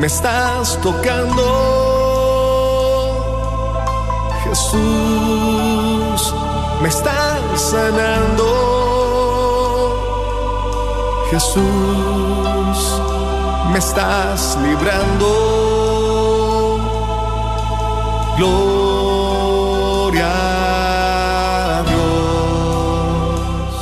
me estás tocando. Jesús, me estás sanando. Jesús, me estás librando. Gloria Dios.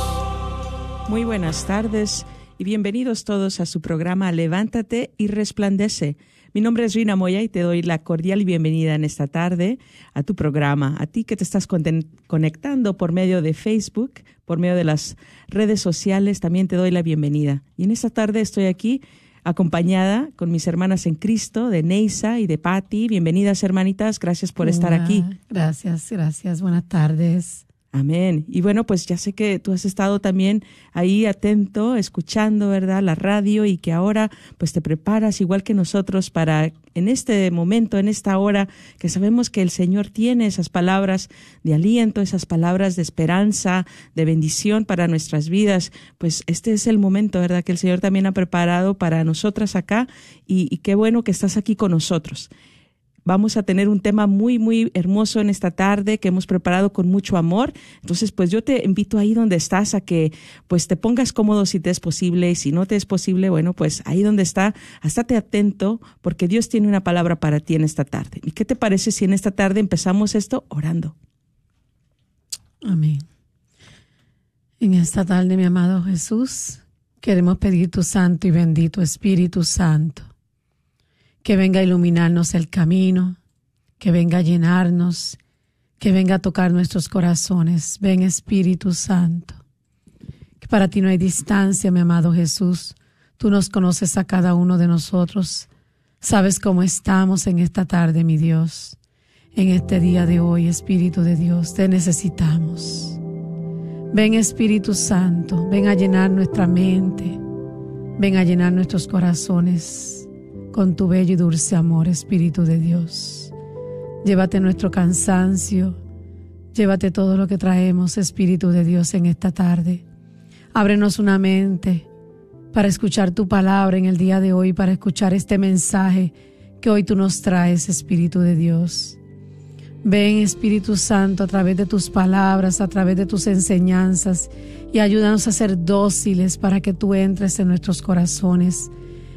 Muy buenas tardes y bienvenidos todos a su programa Levántate y Resplandece. Mi nombre es Rina Moya y te doy la cordial bienvenida en esta tarde a tu programa, a ti que te estás conectando por medio de Facebook, por medio de las redes sociales, también te doy la bienvenida. Y en esta tarde estoy aquí acompañada con mis hermanas en Cristo, de Neisa y de Patti. Bienvenidas hermanitas, gracias por estar aquí. Gracias, gracias, buenas tardes. Amén. Y bueno, pues ya sé que tú has estado también ahí atento, escuchando, ¿verdad? La radio y que ahora pues te preparas igual que nosotros para en este momento, en esta hora, que sabemos que el Señor tiene esas palabras de aliento, esas palabras de esperanza, de bendición para nuestras vidas. Pues este es el momento, ¿verdad? Que el Señor también ha preparado para nosotras acá y, y qué bueno que estás aquí con nosotros. Vamos a tener un tema muy, muy hermoso en esta tarde que hemos preparado con mucho amor. Entonces, pues yo te invito ahí donde estás a que pues te pongas cómodo si te es posible y si no te es posible, bueno, pues ahí donde está, estate atento porque Dios tiene una palabra para ti en esta tarde. ¿Y qué te parece si en esta tarde empezamos esto orando? Amén. En esta tarde, mi amado Jesús, queremos pedir tu santo y bendito Espíritu Santo que venga a iluminarnos el camino, que venga a llenarnos, que venga a tocar nuestros corazones. Ven Espíritu Santo, que para ti no hay distancia, mi amado Jesús. Tú nos conoces a cada uno de nosotros. Sabes cómo estamos en esta tarde, mi Dios. En este día de hoy, Espíritu de Dios, te necesitamos. Ven Espíritu Santo, ven a llenar nuestra mente, ven a llenar nuestros corazones con tu bello y dulce amor, Espíritu de Dios. Llévate nuestro cansancio, llévate todo lo que traemos, Espíritu de Dios, en esta tarde. Ábrenos una mente para escuchar tu palabra en el día de hoy, para escuchar este mensaje que hoy tú nos traes, Espíritu de Dios. Ven, Espíritu Santo, a través de tus palabras, a través de tus enseñanzas, y ayúdanos a ser dóciles para que tú entres en nuestros corazones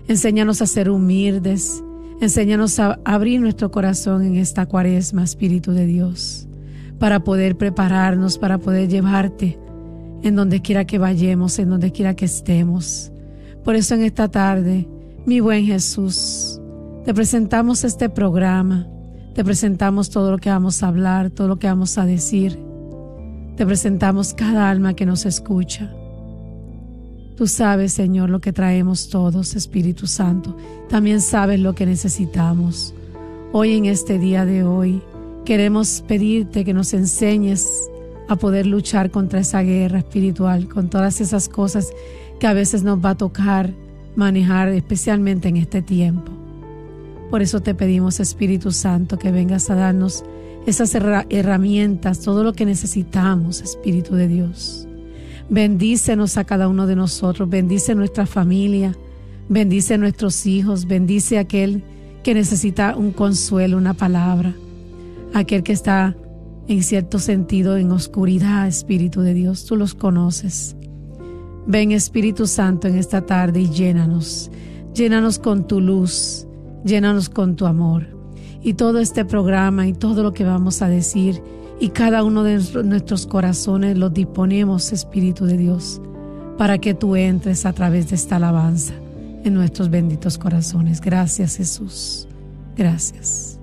Enséñanos a ser humildes. Enséñanos a abrir nuestro corazón en esta cuaresma, Espíritu de Dios, para poder prepararnos, para poder llevarte en donde quiera que vayamos, en donde quiera que estemos. Por eso en esta tarde, mi buen Jesús, te presentamos este programa, te presentamos todo lo que vamos a hablar, todo lo que vamos a decir. Te presentamos cada alma que nos escucha. Tú sabes, Señor, lo que traemos todos, Espíritu Santo. También sabes lo que necesitamos. Hoy en este día de hoy queremos pedirte que nos enseñes a poder luchar contra esa guerra espiritual, con todas esas cosas que a veces nos va a tocar manejar, especialmente en este tiempo. Por eso te pedimos, Espíritu Santo, que vengas a darnos esas herramientas, todo lo que necesitamos, Espíritu de Dios. Bendícenos a cada uno de nosotros, bendice nuestra familia, bendice nuestros hijos, bendice aquel que necesita un consuelo, una palabra, aquel que está en cierto sentido en oscuridad, Espíritu de Dios, tú los conoces. Ven Espíritu Santo en esta tarde y llénanos, llénanos con tu luz, llénanos con tu amor. Y todo este programa y todo lo que vamos a decir y cada uno de nuestros corazones los disponemos, Espíritu de Dios, para que tú entres a través de esta alabanza en nuestros benditos corazones. Gracias Jesús. Gracias.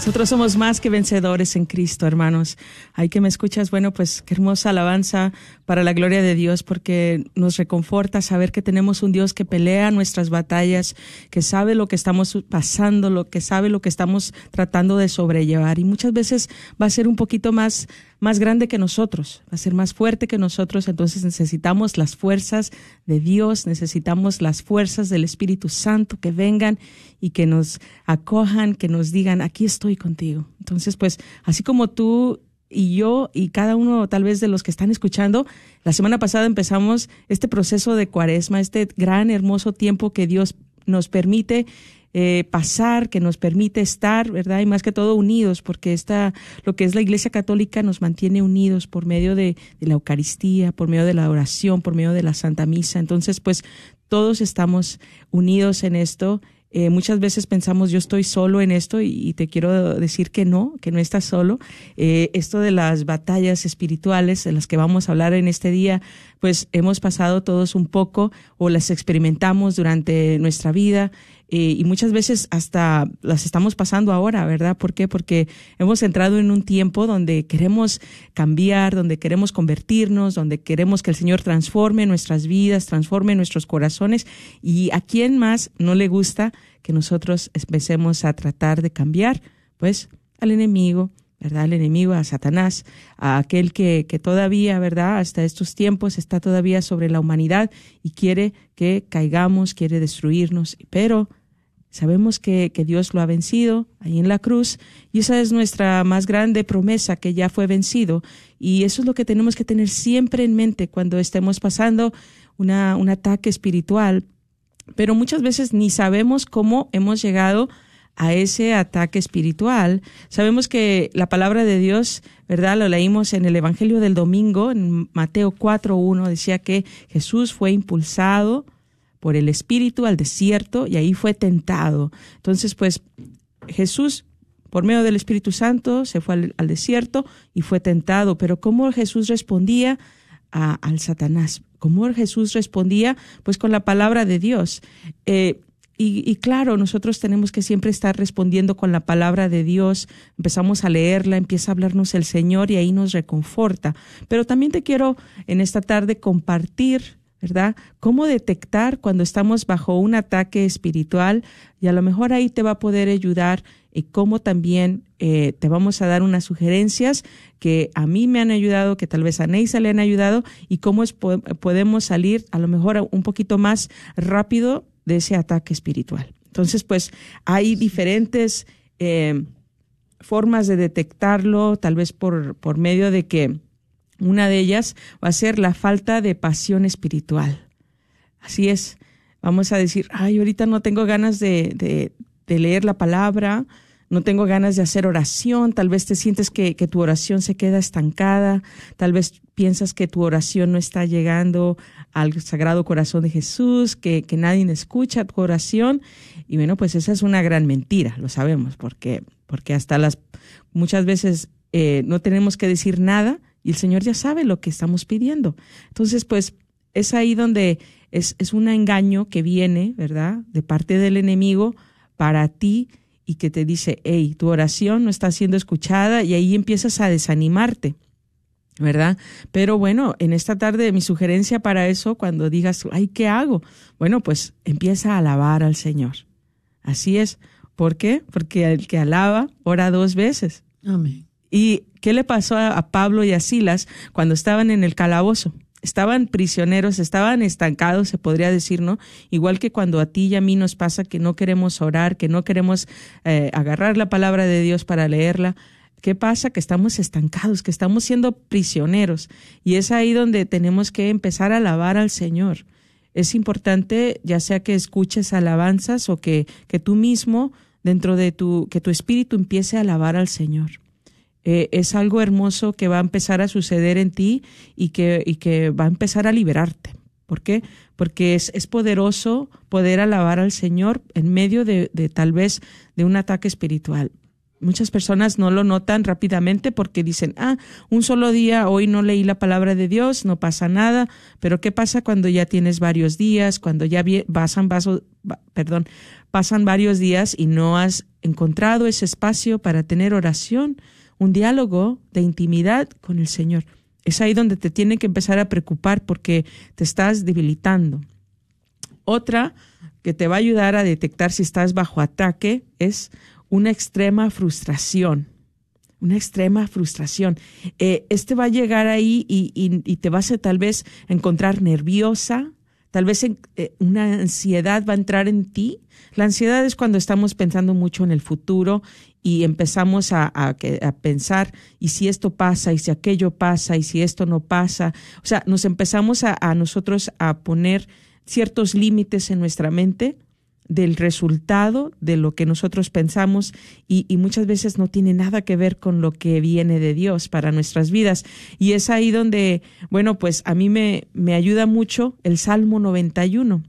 Nosotros somos más que vencedores en Cristo, hermanos. Hay que me escuchas, bueno, pues qué hermosa alabanza para la gloria de Dios, porque nos reconforta saber que tenemos un Dios que pelea nuestras batallas, que sabe lo que estamos pasando, lo que sabe lo que estamos tratando de sobrellevar. Y muchas veces va a ser un poquito más más grande que nosotros, va a ser más fuerte que nosotros, entonces necesitamos las fuerzas de Dios, necesitamos las fuerzas del Espíritu Santo que vengan y que nos acojan, que nos digan, aquí estoy contigo. Entonces, pues, así como tú y yo y cada uno tal vez de los que están escuchando, la semana pasada empezamos este proceso de cuaresma, este gran, hermoso tiempo que Dios nos permite eh, pasar, que nos permite estar, ¿verdad? Y más que todo unidos, porque esta, lo que es la Iglesia Católica nos mantiene unidos por medio de, la Eucaristía, por medio de la oración, por medio de la Santa Misa. Entonces, pues todos estamos unidos en esto eh, muchas veces pensamos yo estoy solo en esto y, te quiero decir que no, que no estás solo. Eh, esto de las batallas espirituales de las que vamos a hablar en este día, pues hemos pasado todos un poco o las experimentamos durante nuestra vida. Eh, y muchas veces hasta las estamos pasando ahora, ¿verdad? ¿Por qué? Porque hemos entrado en un tiempo donde queremos cambiar, donde queremos convertirnos, donde queremos que el Señor transforme nuestras vidas, transforme nuestros corazones. ¿Y a quién más no le gusta que nosotros empecemos a tratar de cambiar? Pues al enemigo, ¿verdad? Al enemigo, a Satanás, a aquel que, que todavía, ¿verdad? Hasta estos tiempos está todavía sobre la humanidad y quiere que caigamos, quiere destruirnos. Pero Sabemos que, que, Dios lo ha vencido ahí en la cruz y esa es nuestra más grande promesa que ya fue vencido y eso es lo que tenemos que tener siempre en mente cuando estemos pasando una, un ataque espiritual. Pero muchas veces ni sabemos cómo hemos llegado a ese ataque espiritual. Sabemos que la palabra de Dios, ¿verdad? Lo leímos en el Evangelio del domingo, en Mateo 4.1, decía que Jesús fue impulsado por el Espíritu al desierto y ahí fue tentado. Entonces, pues Jesús, por medio del Espíritu Santo, se fue al, desierto y fue tentado. Pero ¿cómo Jesús respondía al Satanás? ¿Cómo Jesús respondía? Pues con la palabra de Dios. Eh, y, y, claro, nosotros tenemos que siempre estar respondiendo con la palabra de Dios. Empezamos a leerla, empieza a hablarnos el Señor y ahí nos reconforta. Pero también te quiero en esta tarde compartir ¿verdad? ¿Cómo detectar cuando estamos bajo un ataque espiritual? Y a lo mejor ahí te va a poder ayudar y cómo también eh, te vamos a dar unas sugerencias que a mí me han ayudado, que tal vez a Neisa le han ayudado y cómo es, podemos salir a lo mejor un poquito más rápido de ese ataque espiritual. Entonces, pues hay diferentes eh, formas de detectarlo, tal vez por, por medio de que una de ellas va a ser la falta de pasión espiritual. Así es. Vamos a decir, ay, ahorita no tengo ganas de, de, leer la palabra, no tengo ganas de hacer oración, tal vez te sientes que, que, tu oración se queda estancada, tal vez piensas que tu oración no está llegando al Sagrado Corazón de Jesús, que, que nadie escucha tu oración. Y bueno, pues esa es una gran mentira, lo sabemos, porque, porque hasta las muchas veces eh, no tenemos que decir nada, y el Señor ya sabe lo que estamos pidiendo. Entonces, pues es ahí donde es, es un engaño que viene, ¿verdad? De parte del enemigo para ti y que te dice, hey, tu oración no está siendo escuchada y ahí empiezas a desanimarte. ¿verdad? Pero bueno, en esta tarde mi sugerencia para eso, cuando digas, ay, ¿qué hago? Bueno, pues empieza a alabar al Señor. Así es. ¿Por qué? Porque el que alaba ora dos veces. Amén. ¿Y qué le pasó a, Pablo y a Silas cuando estaban en el calabozo? Estaban prisioneros, estaban estancados, se podría decir, ¿no? Igual que cuando a ti y a mí nos pasa que no queremos orar, que no queremos eh, agarrar la palabra de Dios para leerla. ¿Qué pasa? Que estamos estancados, que estamos siendo prisioneros. Y es ahí donde tenemos que empezar a alabar al Señor. Es importante, ya sea que escuches alabanzas o que, que tú mismo, dentro de tu, que tu espíritu empiece a alabar al Señor. Eh, es algo hermoso que va a empezar a suceder en ti y que, y que va a empezar a liberarte. ¿Por qué? Porque es, es poderoso poder alabar al Señor en medio de, de, tal vez de un ataque espiritual. Muchas personas no lo notan rápidamente porque dicen, ah, un solo día, hoy no leí la palabra de Dios, no pasa nada, pero ¿qué pasa cuando ya tienes varios días, cuando ya pasan, perdón, pasan varios días y no has encontrado ese espacio para tener oración, un diálogo de intimidad con el Señor? Es ahí donde te tiene que empezar a preocupar porque te estás debilitando. Otra que te va a ayudar a detectar si estás bajo ataque es una extrema frustración. Una extrema frustración. Eh, este va a llegar ahí y, te vas a tal vez encontrar nerviosa, tal vez eh, una ansiedad va a entrar en ti. La ansiedad es cuando estamos pensando mucho en el futuro y empezamos a, pensar, y si esto pasa, y si aquello pasa, y si esto no pasa. O sea, nos empezamos a nosotros a poner ciertos límites en nuestra mente del resultado de lo que nosotros pensamos y, muchas veces no tiene nada que ver con lo que viene de Dios para nuestras vidas. Y es ahí donde, bueno, pues a mí me, me ayuda mucho el Salmo 91.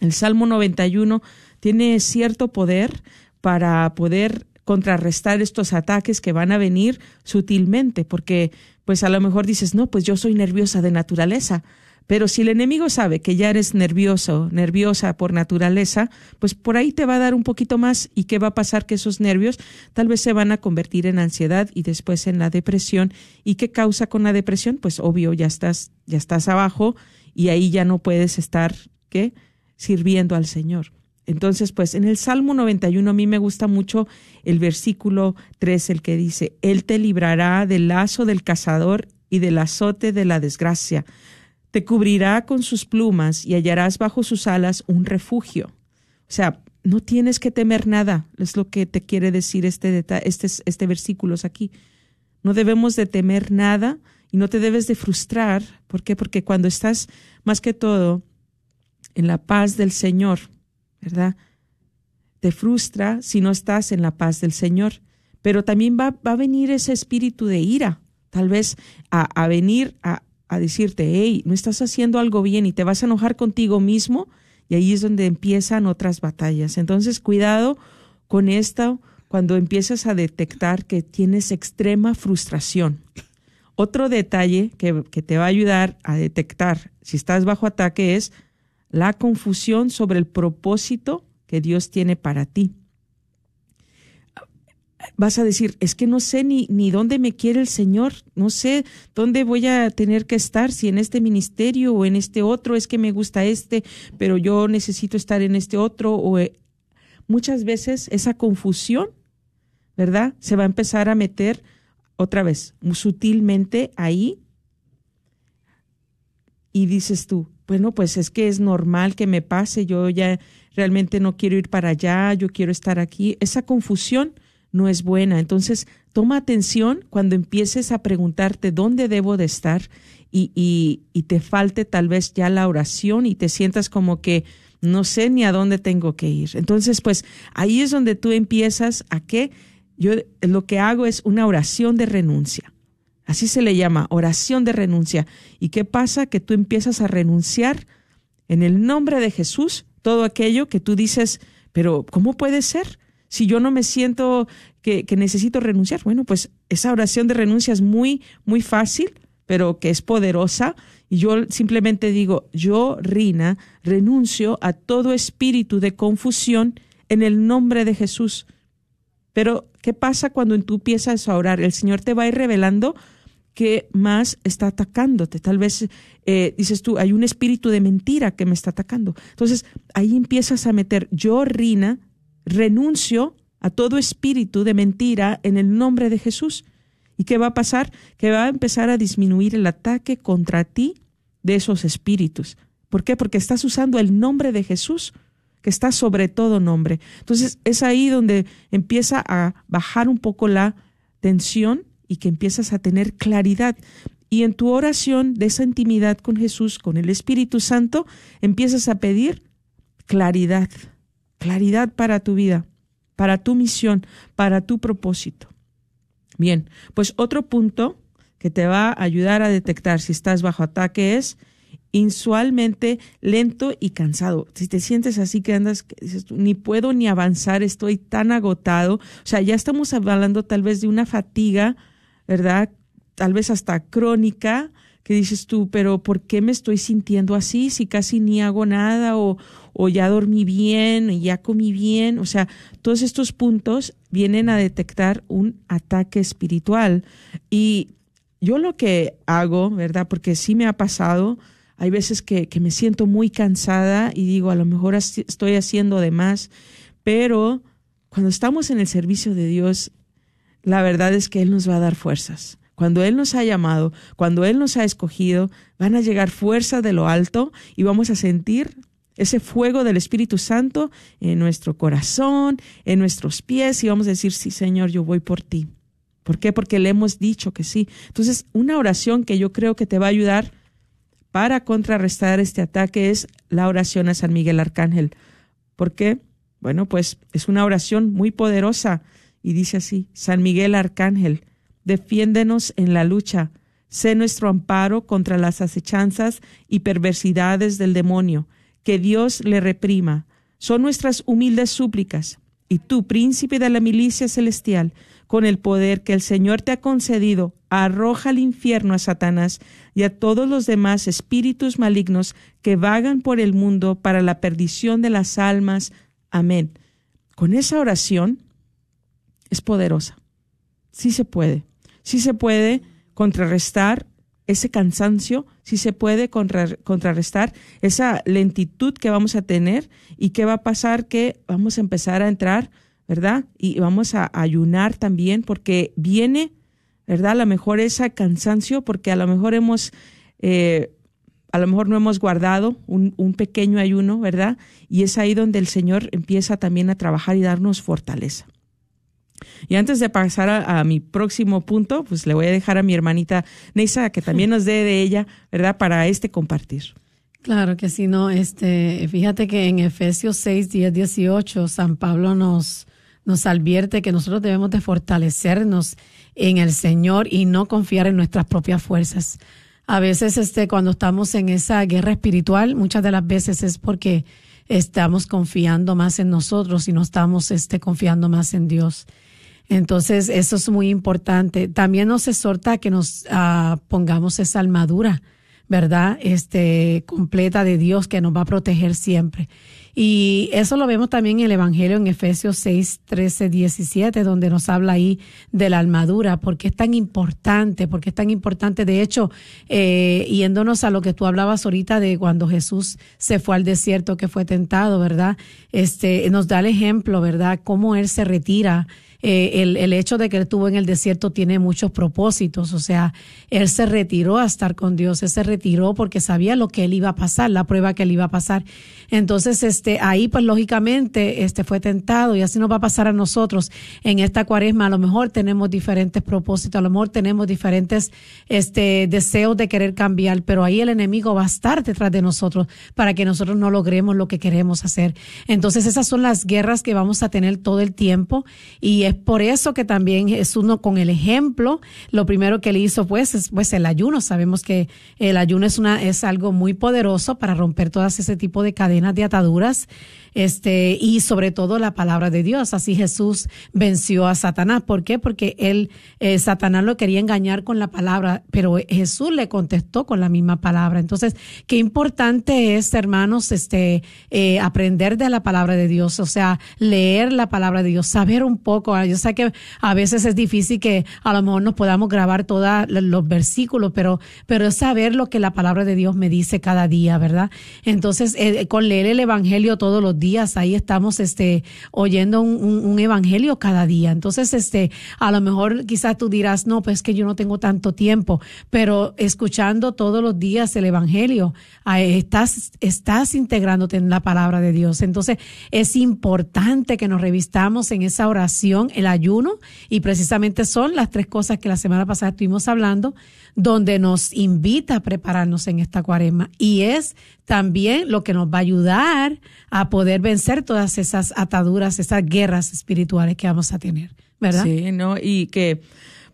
El Salmo 91 tiene cierto poder para poder contrarrestar estos ataques que van a venir sutilmente, porque pues a lo mejor dices, no, pues yo soy nerviosa de naturaleza, pero si el enemigo sabe que ya eres nervioso, nerviosa por naturaleza, pues por ahí te va a dar un poquito más y qué va a pasar que esos nervios tal vez se van a convertir en ansiedad y después en la depresión. ¿Y qué causa con la depresión? Pues obvio, ya estás ya estás abajo y ahí ya no puedes estar ¿qué? sirviendo al Señor. Entonces, pues en el Salmo 91 a mí me gusta mucho el versículo 3, el que dice, Él te librará del lazo del cazador y del azote de la desgracia. Te cubrirá con sus plumas y hallarás bajo sus alas un refugio. O sea, no tienes que temer nada, es lo que te quiere decir este, este, este versículo aquí. No debemos de temer nada y no te debes de frustrar. ¿Por qué? Porque cuando estás más que todo en la paz del Señor, ¿verdad? Te frustra si no estás en la paz del Señor. Pero también va, va a venir ese espíritu de ira, tal vez a, a venir a, a decirte, hey, no estás haciendo algo bien y te vas a enojar contigo mismo, y ahí es donde empiezan otras batallas. Entonces, cuidado con esto cuando empiezas a detectar que tienes extrema frustración. Otro detalle que, que te va a ayudar a detectar si estás bajo ataque es la confusión sobre el propósito que Dios tiene para ti vas a decir, es que no sé ni, ni dónde me quiere el Señor, no sé dónde voy a tener que estar, si en este ministerio o en este otro, es que me gusta este, pero yo necesito estar en este otro. O eh, muchas veces esa confusión, ¿verdad? Se va a empezar a meter otra vez, sutilmente ahí. Y dices tú, bueno, pues es que es normal que me pase, yo ya realmente no quiero ir para allá, yo quiero estar aquí. Esa confusión no es buena. Entonces, toma atención cuando empieces a preguntarte dónde debo de estar y, y, te falte tal vez ya la oración y te sientas como que no sé ni a dónde tengo que ir. Entonces, pues ahí es donde tú empiezas a que yo lo que hago es una oración de renuncia. Así se le llama, oración de renuncia. ¿Y qué pasa? Que tú empiezas a renunciar en el nombre de Jesús todo aquello que tú dices, pero ¿cómo puede ser? Si yo no me siento que, necesito renunciar, bueno, pues esa oración de renuncia es muy, muy fácil, pero que es poderosa. Y yo simplemente digo, yo, Rina, renuncio a todo espíritu de confusión en el nombre de Jesús. Pero, ¿qué pasa cuando tú empiezas a orar? El Señor te va a ir revelando qué más está atacándote. Tal vez eh, dices tú, hay un espíritu de mentira que me está atacando. Entonces, ahí empiezas a meter, yo, Rina, renuncio a todo espíritu de mentira en el nombre de Jesús. ¿Y qué va a pasar? Que va a empezar a disminuir el ataque contra ti de esos espíritus. ¿Por qué? Porque estás usando el nombre de Jesús, que está sobre todo nombre. Entonces es ahí donde empieza a bajar un poco la tensión y que empiezas a tener claridad. Y en tu oración de esa intimidad con Jesús, con el Espíritu Santo, empiezas a pedir claridad claridad para tu vida, para tu misión, para tu propósito. Bien, pues otro punto que te va a ayudar a detectar si estás bajo ataque es insualmente lento y cansado. Si te sientes así que andas, dices ni puedo ni avanzar, estoy tan agotado. O sea, ya estamos hablando tal vez de una fatiga, ¿verdad? Tal vez hasta crónica, que dices tú, pero ¿por qué me estoy sintiendo así si casi ni hago nada o, o ya dormí bien, ya comí bien? O sea, todos estos puntos vienen a detectar un ataque espiritual. Y yo lo que hago, ¿verdad? Porque sí me ha pasado, hay veces que, que me siento muy cansada y digo, a lo mejor estoy haciendo de más, pero cuando estamos en el servicio de Dios, la verdad es que Él nos va a dar fuerzas. Cuando Él nos ha llamado, cuando Él nos ha escogido, van a llegar fuerzas de lo alto y vamos a sentir ese fuego del Espíritu Santo en nuestro corazón, en nuestros pies y vamos a decir, sí Señor, yo voy por ti. ¿Por qué? Porque le hemos dicho que sí. Entonces, una oración que yo creo que te va a ayudar para contrarrestar este ataque es la oración a San Miguel Arcángel. ¿Por qué? Bueno, pues es una oración muy poderosa y dice así, San Miguel Arcángel, defiéndenos en la lucha, sé nuestro amparo contra las acechanzas y perversidades del demonio, que Dios le reprima. Son nuestras humildes súplicas. Y tú, príncipe de la milicia celestial, con el poder que el Señor te ha concedido, arroja al infierno a Satanás y a todos los demás espíritus malignos que vagan por el mundo para la perdición de las almas. Amén. Con esa oración es poderosa. Sí se puede. Sí se puede contrarrestar ese cansancio, sí se puede contrarrestar esa lentitud que vamos a tener y qué va a pasar que vamos a empezar a entrar ¿verdad? Y vamos a ayunar también porque viene, ¿verdad? A lo mejor ese cansancio porque a lo mejor hemos, eh, a lo mejor no hemos guardado un, pequeño ayuno, ¿verdad? Y es ahí donde el Señor empieza también a trabajar y darnos fortaleza. Y antes de pasar a, mi próximo punto, pues le voy a dejar a mi hermanita Neisa que también nos dé de ella, ¿verdad? Para este compartir. Claro que sí, no, este, fíjate que en Efesios 6, 10, 18, San Pablo nos, nos advierte que nosotros debemos de fortalecernos en el Señor y no confiar en nuestras propias fuerzas. A veces, este, cuando estamos en esa guerra espiritual, muchas de las veces es porque estamos confiando más en nosotros y no estamos, este, confiando más en Dios. Entonces, eso es muy importante. También nos exhorta que nos uh, pongamos esa armadura, ¿verdad? Este, completa de Dios que nos va a proteger siempre. Y eso lo vemos también en el Evangelio en Efesios 6, 13, 17, donde nos habla ahí de la armadura, porque es tan importante, porque es tan importante. De hecho, eh, yéndonos a lo que tú hablabas ahorita de cuando Jesús se fue al desierto, que fue tentado, ¿verdad? Este, nos da el ejemplo, ¿verdad? Cómo Él se retira eh, el, el, hecho de que él estuvo en el desierto tiene muchos propósitos, o sea, él se retiró a estar con Dios, él se retiró porque sabía lo que él iba a pasar, la prueba que él iba a pasar. Entonces, este, ahí pues lógicamente, este fue tentado y así nos va a pasar a nosotros en esta cuaresma. A lo mejor tenemos diferentes propósitos, a lo mejor tenemos diferentes, este, deseos de querer cambiar, pero ahí el enemigo va a estar detrás de nosotros para que nosotros no logremos lo que queremos hacer. Entonces, esas son las guerras que vamos a tener todo el tiempo y es por eso que también es uno con el ejemplo, lo primero que él hizo pues es pues el ayuno. Sabemos que el ayuno es una es algo muy poderoso para romper todas ese tipo de cadenas de ataduras este, y sobre todo la palabra de Dios. Así Jesús venció a Satanás. ¿Por qué? Porque él, eh, Satanás lo quería engañar con la palabra, pero Jesús le contestó con la misma palabra. Entonces, qué importante es, hermanos, este, eh, aprender de la palabra de Dios, o sea, leer la palabra de Dios, saber un poco. Yo sé que a veces es difícil que a lo mejor nos podamos grabar todos los versículos, pero, pero es saber lo que la palabra de Dios me dice cada día, ¿verdad? Entonces, eh, con leer el Evangelio todos los días, ahí estamos este, oyendo un, un, evangelio cada día. Entonces, este, a lo mejor quizás tú dirás, no, pues que yo no tengo tanto tiempo, pero escuchando todos los días el evangelio, estás, estás integrándote en la palabra de Dios. Entonces, es importante que nos revistamos en esa oración, el ayuno, y precisamente son las tres cosas que la semana pasada estuvimos hablando, donde nos invita a prepararnos en esta cuaresma. Y es también lo que nos va a ayudar a poder vencer todas esas ataduras, esas guerras espirituales que vamos a tener, ¿verdad? Sí, ¿no? Y que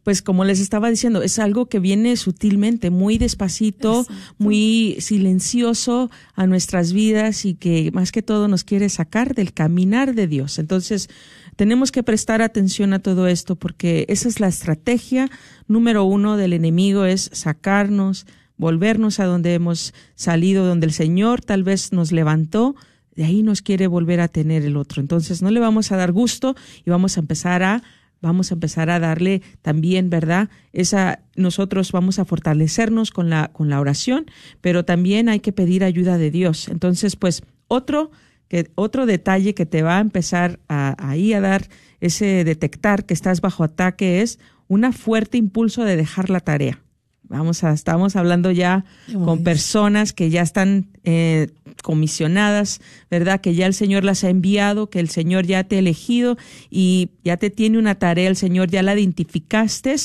pues como les estaba diciendo, es algo que viene sutilmente, muy despacito, muy silencioso a nuestras vidas y que más que todo nos quiere sacar del caminar de Dios. Entonces, tenemos que prestar atención a todo esto porque esa es la estrategia número uno del enemigo, es sacarnos, volvernos a donde hemos salido, donde el Señor tal vez nos levantó, de ahí nos quiere volver a tener el otro. Entonces no le vamos a dar gusto y vamos a empezar a vamos a empezar a darle también, ¿verdad? Esa nosotros vamos a fortalecernos con la con la oración, pero también hay que pedir ayuda de Dios. Entonces, pues otro que otro detalle que te va a empezar a, ahí a dar ese detectar que estás bajo ataque es un fuerte impulso de dejar la tarea. Vamos a, estamos hablando ya con personas que ya están eh, comisionadas, ¿verdad? Que ya el Señor las ha enviado, que el Señor ya te ha elegido y ya te tiene una tarea, el Señor ya la identificaste.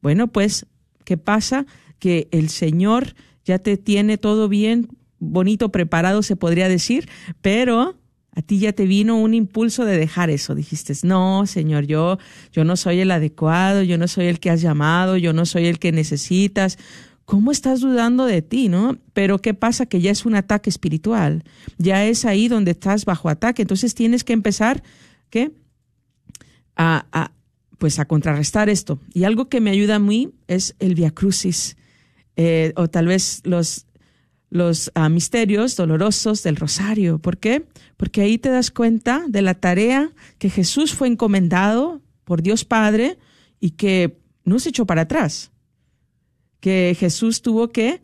Bueno, pues, ¿qué pasa? Que el Señor ya te tiene todo bien, bonito, preparado, se podría decir, pero a ti ya te vino un impulso de dejar eso. Dijiste, no, Señor, yo, yo no soy el adecuado, yo no soy el que has llamado, yo no soy el que necesitas. ¿Cómo estás dudando de ti, no? Pero ¿qué pasa? Que ya es un ataque espiritual. Ya es ahí donde estás bajo ataque. Entonces tienes que empezar, ¿qué? A, a pues a contrarrestar esto. Y algo que me ayuda a mí es el Via Crucis. Eh, o tal vez los los ah, misterios dolorosos del rosario. ¿Por qué? Porque ahí te das cuenta de la tarea que Jesús fue encomendado por Dios Padre y que no se echó para atrás. Que Jesús tuvo que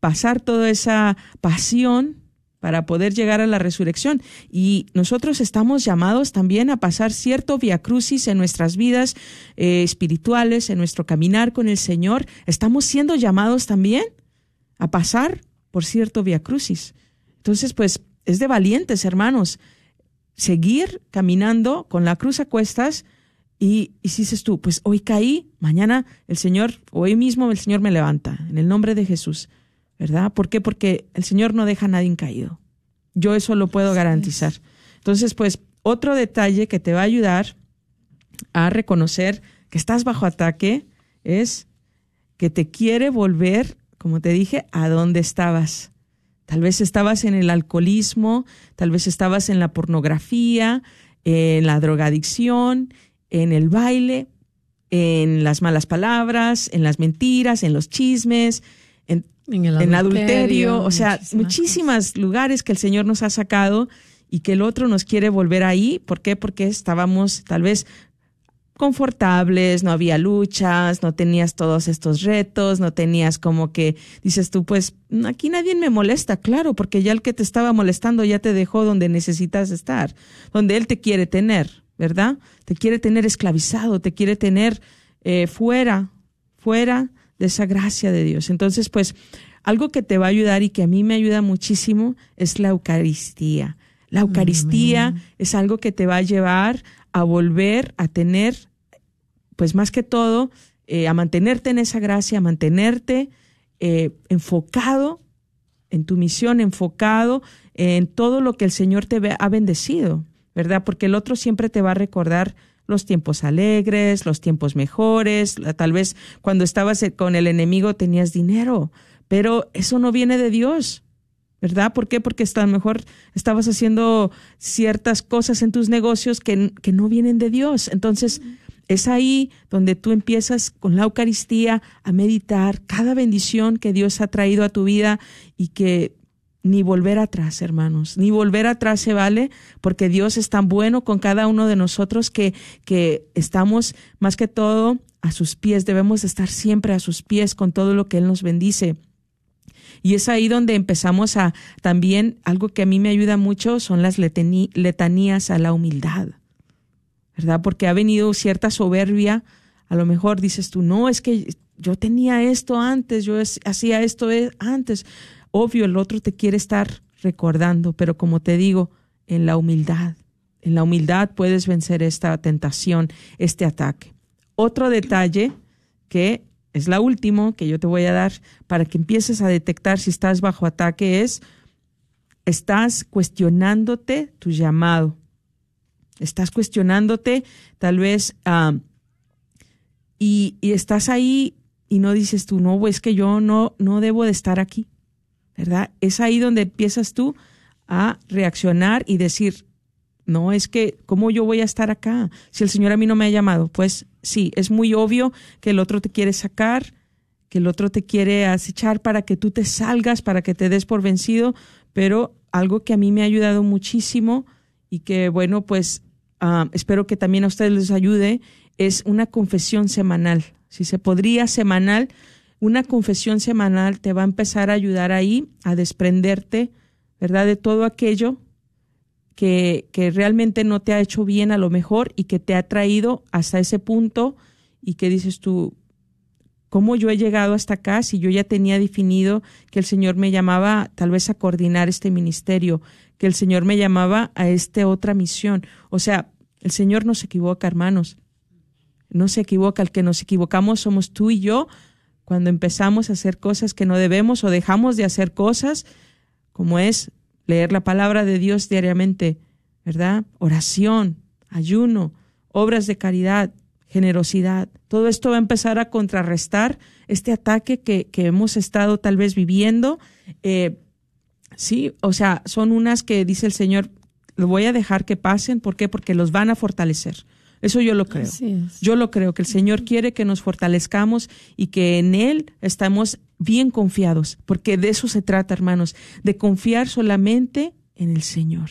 pasar toda esa pasión para poder llegar a la resurrección. Y nosotros estamos llamados también a pasar cierto viacrucis en nuestras vidas eh, espirituales, en nuestro caminar con el Señor. Estamos siendo llamados también a pasar por cierto, Via Crucis. Entonces, pues es de valientes, hermanos, seguir caminando con la cruz a cuestas y, y si dices tú, pues hoy caí, mañana el Señor, hoy mismo el Señor me levanta, en el nombre de Jesús, ¿verdad? ¿Por qué? Porque el Señor no deja a nadie caído. Yo eso lo puedo garantizar. Entonces, pues otro detalle que te va a ayudar a reconocer que estás bajo ataque es que te quiere volver como te dije, a dónde estabas. Tal vez estabas en el alcoholismo, tal vez estabas en la pornografía, en la drogadicción, en el baile, en las malas palabras, en las mentiras, en los chismes, en, el adulterio, o sea, muchísimos lugares que el Señor nos ha sacado y que el otro nos quiere volver ahí. ¿Por qué? Porque estábamos tal vez confortables, no había luchas, no tenías todos estos retos, no tenías como que dices tú, pues aquí nadie me molesta, claro, porque ya el que te estaba molestando ya te dejó donde necesitas estar, donde él te quiere tener, ¿verdad? Te quiere tener esclavizado, te quiere tener eh, fuera, fuera de esa gracia de Dios. Entonces, pues algo que te va a ayudar y que a mí me ayuda muchísimo es la Eucaristía. La Eucaristía es algo que te va a llevar a volver a tener, pues más que todo, eh, a mantenerte en esa gracia, a mantenerte eh, enfocado en tu misión, enfocado en todo lo que el Señor te ha bendecido, ¿verdad? Porque el otro siempre te va a recordar los tiempos alegres, los tiempos mejores, tal vez cuando estabas eh, con el enemigo tenías dinero, pero eso no viene de Dios. ¿Verdad? ¿Por qué? Porque a lo mejor estabas haciendo ciertas cosas en tus negocios que, que no vienen de Dios. Entonces, es ahí donde tú empiezas con la Eucaristía a meditar cada bendición que Dios ha traído a tu vida y que ni volver atrás, hermanos, ni volver atrás se vale, porque Dios es tan bueno con cada uno de nosotros que, que estamos más que todo a sus pies, debemos estar siempre a sus pies con todo lo que Él nos bendice. Y es ahí donde empezamos a también, algo que a mí me ayuda mucho son las letanías a la humildad, ¿verdad? Porque ha venido cierta soberbia, a lo mejor dices tú, no, es que yo tenía esto antes, yo hacía esto e-, antes. Obvio, el otro te quiere estar recordando, pero como te digo, en la humildad, en la humildad puedes vencer esta tentación, este ataque. Otro detalle que es la última que yo te voy a dar para que empieces a detectar si estás bajo ataque, es estás cuestionándote tu llamado. Estás cuestionándote tal vez ah, y, y estás ahí y no dices tú, no, es que yo no, no debo de estar aquí, ¿verdad? Es ahí donde empiezas tú a reaccionar y decir, no, es que, ¿cómo yo voy a estar acá? Si el Señor a mí no me ha llamado, pues sí, es muy obvio que el otro te quiere sacar, que el otro te quiere acechar para que tú te salgas, para que te des por vencido, pero algo que a mí me ha ayudado muchísimo y que, bueno, pues ah, espero que también a ustedes les ayude, es una confesión semanal. Si se podría semanal, una confesión semanal te va a empezar a ayudar ahí a desprenderte, ¿verdad? De todo aquello que, que realmente no te ha hecho bien a lo mejor y que te ha traído hasta ese punto y que dices tú, ¿cómo yo he llegado hasta acá si yo ya tenía definido que el Señor me llamaba tal vez a coordinar este ministerio, que el Señor me llamaba a esta otra misión? O sea, el Señor no se equivoca, hermanos. No se equivoca, el que nos equivocamos somos tú y yo cuando empezamos a hacer cosas que no debemos o dejamos de hacer cosas, como es leer la palabra de Dios diariamente, ¿verdad? Oración, ayuno, obras de caridad, generosidad. Todo esto va a empezar a contrarrestar este ataque que, que hemos estado tal vez viviendo. Eh, sí, o sea, son unas que dice el Señor, lo voy a dejar que pasen. ¿Por qué? Porque los van a fortalecer. Eso yo lo creo. Yo lo creo, que el Señor quiere que nos fortalezcamos y que en Él estamos bien confiados, porque de eso se trata, hermanos, de confiar solamente en el Señor.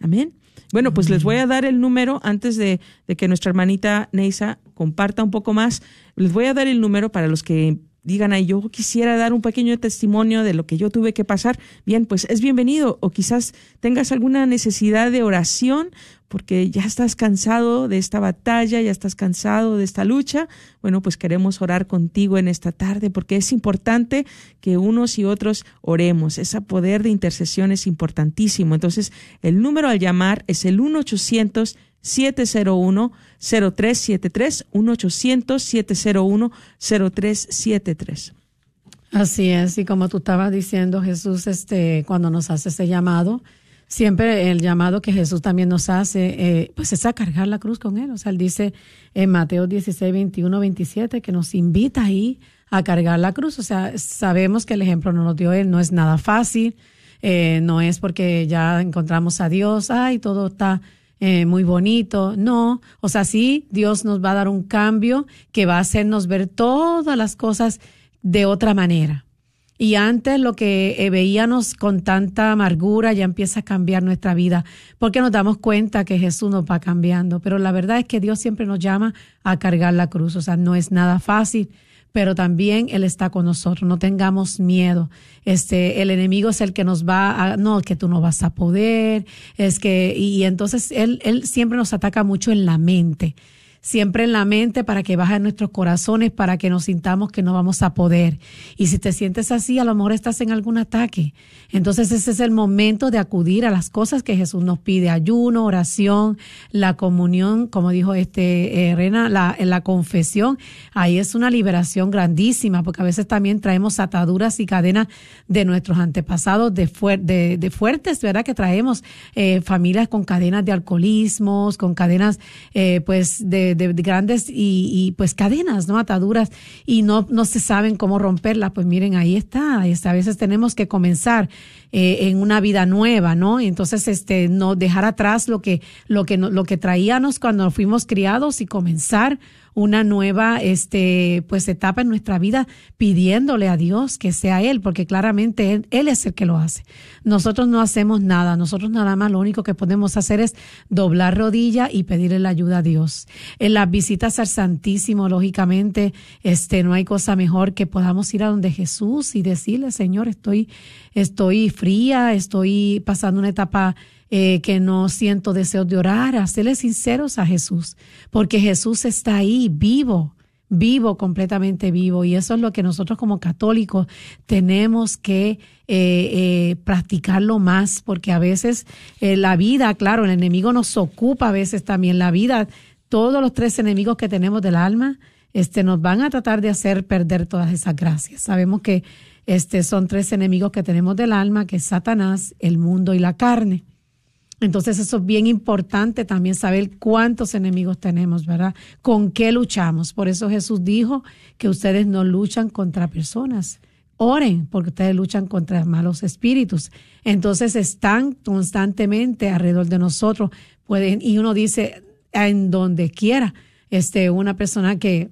Amén. Bueno, pues les voy a dar el número antes de, de, que nuestra hermanita Neisa comparta un poco más. Les voy a dar el número para los que digan ahí, yo quisiera dar un pequeño testimonio de lo que yo tuve que pasar. Bien, pues es bienvenido. O quizás tengas alguna necesidad de oración porque ya estás cansado de esta batalla, ya estás cansado de esta lucha, bueno, pues queremos orar contigo en esta tarde porque es importante que unos y otros oremos. Ese poder de intercesión es importantísimo. Entonces, el número al llamar es el 1-800-701-0373, 1-800-701-0373. Así es, y como tú estabas diciendo, Jesús, este, cuando nos hace ese llamado, siempre el llamado que Jesús también nos hace, eh, pues es a cargar la cruz con Él. O sea, Él dice en Mateo 16, 21, 27 que nos invita ahí a cargar la cruz. O sea, sabemos que el ejemplo no nos dio Él, no es nada fácil, eh, no es porque ya encontramos a Dios, ay, todo está eh, muy bonito. No, o sea, sí, Dios nos va a dar un cambio que va a hacernos ver todas las cosas de otra manera. Y antes lo que eh, veíamos con tanta amargura ya empieza a cambiar nuestra vida, porque nos damos cuenta que Jesús nos va cambiando. Pero la verdad es que Dios siempre nos llama a cargar la cruz, o sea, no es nada fácil, pero también Él está con nosotros, no tengamos miedo. Este, el enemigo es el que nos va a, no, que tú no vas a poder, es que, y entonces Él, él siempre nos ataca mucho en la mente siempre en la mente para que baje nuestros corazones, para que nos sintamos que no vamos a poder. Y si te sientes así, a lo mejor estás en algún ataque. Entonces ese es el momento de acudir a las cosas que Jesús nos pide, ayuno, oración, la comunión, como dijo este eh, Rena, la, la confesión. Ahí es una liberación grandísima, porque a veces también traemos ataduras y cadenas de nuestros antepasados de, de, fuertes, ¿verdad? Que traemos eh, familias con cadenas de alcoholismos, con cadenas eh, pues de de, grandes y, pues cadenas, ¿no? Ataduras y no, no se saben cómo romperlas. Pues miren, ahí está, ahí está. A veces tenemos que comenzar eh, en una vida nueva, ¿no? Y entonces, este, no dejar atrás lo que, lo que, lo que traíamos cuando fuimos criados y comenzar una nueva este pues etapa en nuestra vida pidiéndole a Dios que sea él porque claramente él, es el que lo hace. Nosotros no hacemos nada, nosotros nada más lo único que podemos hacer es doblar rodilla y pedirle la ayuda a Dios. En las visitas al Santísimo, lógicamente, este no hay cosa mejor que podamos ir a donde Jesús y decirle, Señor, estoy estoy fría, estoy pasando una etapa eh, que no siento deseos de orar, hacerle sinceros a Jesús, porque Jesús está ahí vivo, vivo, completamente vivo. Y eso es lo que nosotros como católicos tenemos que eh, eh, practicarlo más, porque a veces la vida, claro, el enemigo nos ocupa a veces también la vida. Todos los tres enemigos que tenemos del alma, este, nos van a tratar de hacer perder todas esas gracias. Sabemos que este, son tres enemigos que tenemos del alma, que es Satanás, el mundo y la carne. Entonces eso es bien importante también saber cuántos enemigos tenemos, ¿verdad? ¿Con qué luchamos? Por eso Jesús dijo que ustedes no luchan contra personas. Oren porque ustedes luchan contra malos espíritus. Entonces están constantemente alrededor de nosotros. Pueden, y uno dice, en donde quiera. Este, una persona que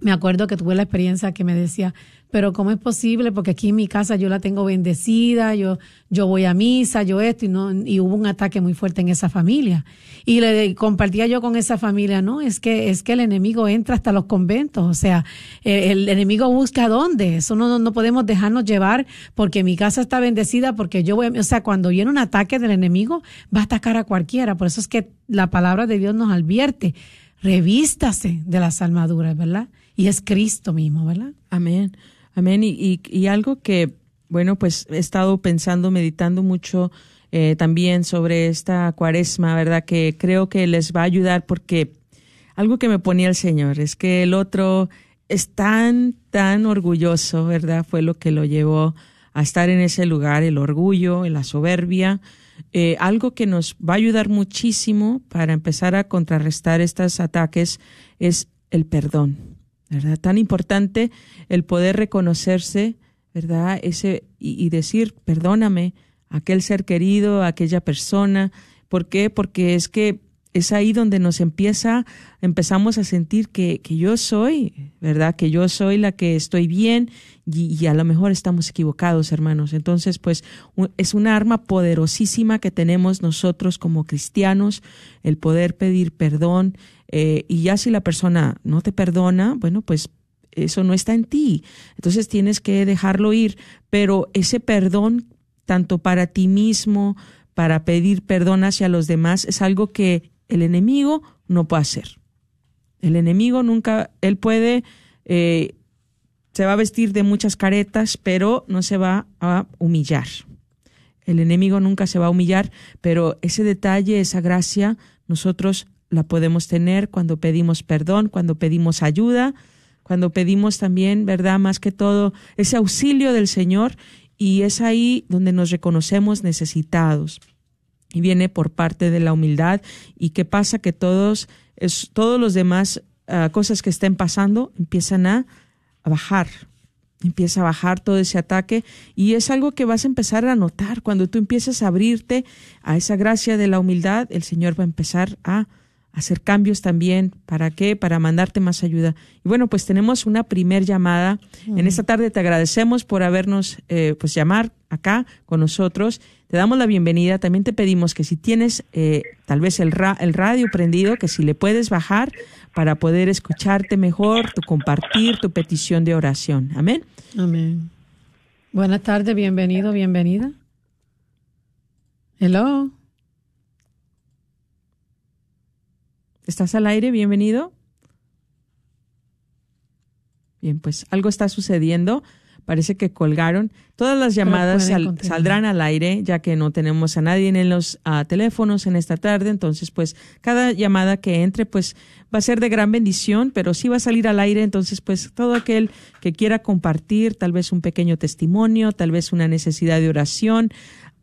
me acuerdo que tuve la experiencia que me decía, pero ¿cómo es posible? Porque aquí en mi casa yo la tengo bendecida, yo, yo voy a misa, yo esto, y, no, y hubo un ataque muy fuerte en esa familia. Y le compartía yo con esa familia, no, es que, es que el enemigo entra hasta los conventos, o sea, el, enemigo busca dónde, eso no, no podemos dejarnos llevar porque mi casa está bendecida, porque yo voy, a, o sea, cuando viene un ataque del enemigo, va a atacar a cualquiera, por eso es que la palabra de Dios nos advierte, revístase de las armaduras, ¿verdad? Y es Cristo mismo, ¿verdad? Amén. Amén. Y, y, algo que, bueno, pues he estado pensando, meditando mucho eh, también sobre esta cuaresma, ¿verdad? Que creo que les va a ayudar porque algo que me ponía el Señor es que el otro es tan, tan orgulloso, ¿verdad? Fue lo que lo llevó a estar en ese lugar, el orgullo, la soberbia. Eh, algo que nos va a ayudar muchísimo para empezar a contrarrestar estos ataques es el perdón. ¿Verdad? Tan importante el poder reconocerse, ¿verdad? Ese, y, decir, perdóname, aquel ser querido, aquella persona. ¿Por qué? Porque es que es ahí donde nos empieza, empezamos a sentir que, que yo soy, ¿verdad? Que yo soy la que estoy bien y, a lo mejor estamos equivocados, hermanos. Entonces, pues es una arma poderosísima que tenemos nosotros como cristianos, el poder pedir perdón, eh, y ya si la persona no te perdona, bueno, pues eso no está en ti. Entonces tienes que dejarlo ir. Pero ese perdón, tanto para ti mismo, para pedir perdón hacia los demás, es algo que el enemigo no puede hacer. El enemigo nunca, él puede, eh, se va a vestir de muchas caretas, pero no se va a humillar. El enemigo nunca se va a humillar, pero ese detalle, esa gracia, nosotros la podemos tener cuando pedimos perdón, cuando pedimos ayuda, cuando pedimos también, ¿verdad? Más que todo, ese auxilio del Señor y es ahí donde nos reconocemos necesitados. Y viene por parte de la humildad. ¿Y qué pasa? Que todos, es, todos los demás ah, cosas que estén pasando empiezan a, a bajar, empieza a bajar todo ese ataque y es algo que vas a empezar a notar cuando tú empiezas a abrirte a esa gracia de la humildad, el Señor va a empezar a hacer cambios también. ¿Para qué? Para mandarte más ayuda. Y bueno, pues tenemos una primer llamada. En esta tarde te agradecemos por habernos, eh, pues llamar acá con nosotros. Te damos la bienvenida. También te pedimos que si tienes eh, tal vez el, el radio prendido, que si le puedes bajar para poder escucharte mejor, tu compartir tu petición de oración. Amén. Amén. Buenas tardes, bienvenido, bienvenida. Hello. ¿Estás al aire? Bienvenido. Bien, pues algo está sucediendo. Parece que colgaron. Todas las llamadas saldrán al aire, ya que no tenemos a nadie en los ah, teléfonos en esta tarde. Entonces, pues cada llamada que entre, pues va a ser de gran bendición, pero sí va a salir al aire. Entonces, pues todo aquel que quiera compartir, tal vez un pequeño testimonio, tal vez una necesidad de oración,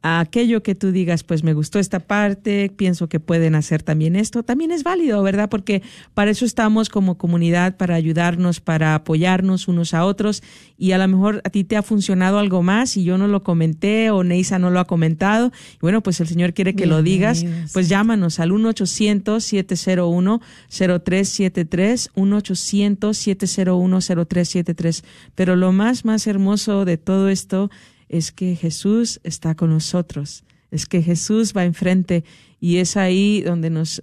a aquello que tú digas, pues me gustó esta parte, pienso que pueden hacer también esto, también es válido, ¿verdad? Porque para eso estamos como comunidad, para ayudarnos, para apoyarnos unos a otros y a lo mejor a ti te ha funcionado algo más y yo no lo comenté o Neisa no lo ha comentado. Y bueno, pues el Señor quiere que lo digas, pues llámanos al 1-800-701-0373, 1-800-701-0373. Pero lo más, más hermoso de todo esto es que Jesús está con nosotros, es que Jesús va enfrente y es ahí donde nos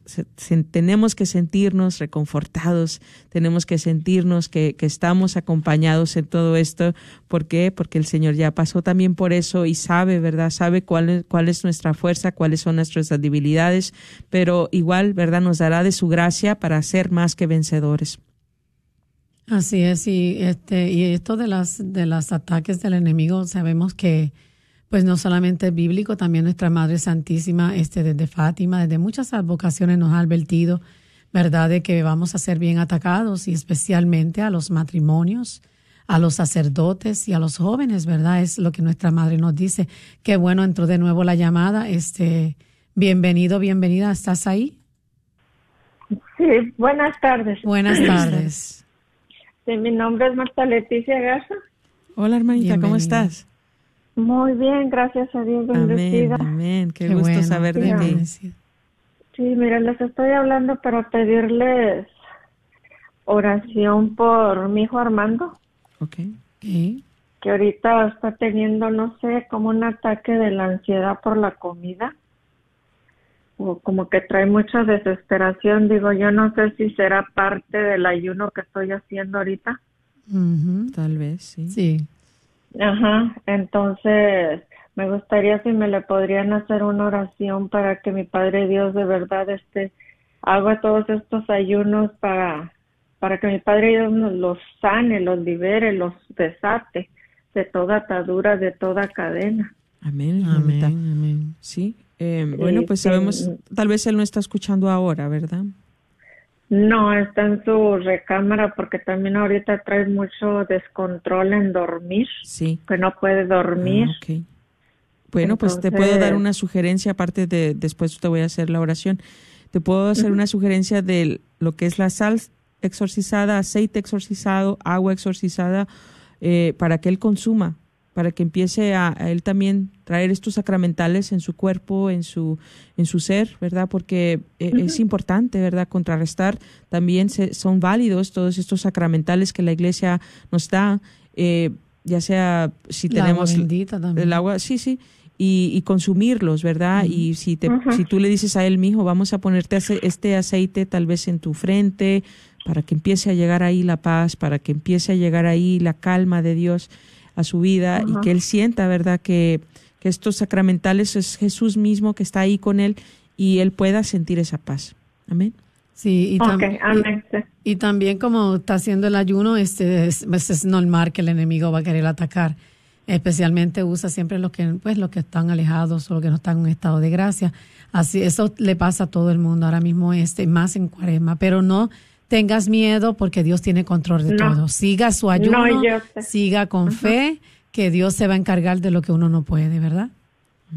tenemos que sentirnos reconfortados, tenemos que sentirnos que, estamos acompañados en todo esto. ¿Por qué? Porque el Señor ya pasó también por eso y sabe, ¿verdad? Sabe cuál es, cuál es nuestra fuerza, cuáles son nuestras debilidades, pero igual, ¿verdad? Nos dará de su gracia para ser más que vencedores. Así es, y este, y esto de las de los ataques del enemigo, sabemos que pues no solamente es bíblico, también nuestra Madre Santísima, este, desde Fátima, desde muchas advocaciones nos ha advertido, ¿verdad?, de que vamos a ser bien atacados, y especialmente a los matrimonios, a los sacerdotes y a los jóvenes, ¿verdad? Es lo que nuestra madre nos dice. Qué bueno, entró de nuevo la llamada, este, Bienvenido, bienvenida. ¿Estás ahí? Sí, buenas tardes. Buenas tardes. Sí, mi nombre es Marta Leticia Garza. Hola, hermanita, ¿cómo estás? Muy bien, gracias a Dios, Amén, bendecida. amén. Qué, Qué gusto bueno, saber de ti. Sí, mira, les estoy hablando para pedirles oración por mi hijo Armando, Ok. Ok. que ahorita está teniendo, no sé, como un ataque de la ansiedad por la comida. O como que trae mucha desesperación. Digo, yo no sé si será parte del ayuno que estoy haciendo ahorita. Tal vez, sí. Sí. Ajá, entonces me gustaría si me le podrían hacer una oración para que mi Padre Dios de verdad este haga todos estos ayunos para para que mi Padre Dios nos los sane, los libere, los desate de toda atadura, de toda cadena. Amén, Amén, amén. Sí. Eh, bueno, pues sabemos, tal vez él no está escuchando ahora, ¿verdad? No, está en su recámara porque también ahorita trae mucho descontrol en dormir, Sí. que no puede dormir. Ah. Bueno, pues te puedo dar una sugerencia, aparte de después te voy a hacer la oración. Te puedo hacer una sugerencia de lo que es la sal exorcizada, aceite exorcizado, agua exorcizada, eh, para que él consuma, para que empiece a, a él también traer estos sacramentales en su cuerpo, en su, en su ser, ¿verdad? Porque eh, es importante, ¿verdad? Contrarrestar también se- son válidos todos estos sacramentales que la iglesia nos da, eh, ya sea si La agua tenemos también. el agua, sí, sí, y, y consumirlos, ¿verdad? Y si te, si tú le dices a él, mijo, vamos a ponerte este aceite tal vez en tu frente, para que empiece a llegar ahí la paz, para que empiece a llegar ahí la calma de Dios a su vida y que él sienta, ¿verdad? Que, que estos sacramentales es Jesús mismo que está ahí con él y él pueda sentir esa paz. Amén. Sí, y, tam- Ok, amén. sí. y, y también como está haciendo el ayuno, este es, pues es normal que el enemigo va a querer atacar. Especialmente usa siempre los que, pues, los que están alejados o los que no están en un estado de gracia. Así, eso le pasa a todo el mundo ahora mismo, este, más en cuaresma. Pero no tengas miedo porque Dios tiene control de No. todo. Siga su ayuno, No, siga con fe, que Dios se va a encargar de lo que uno no puede, ¿verdad?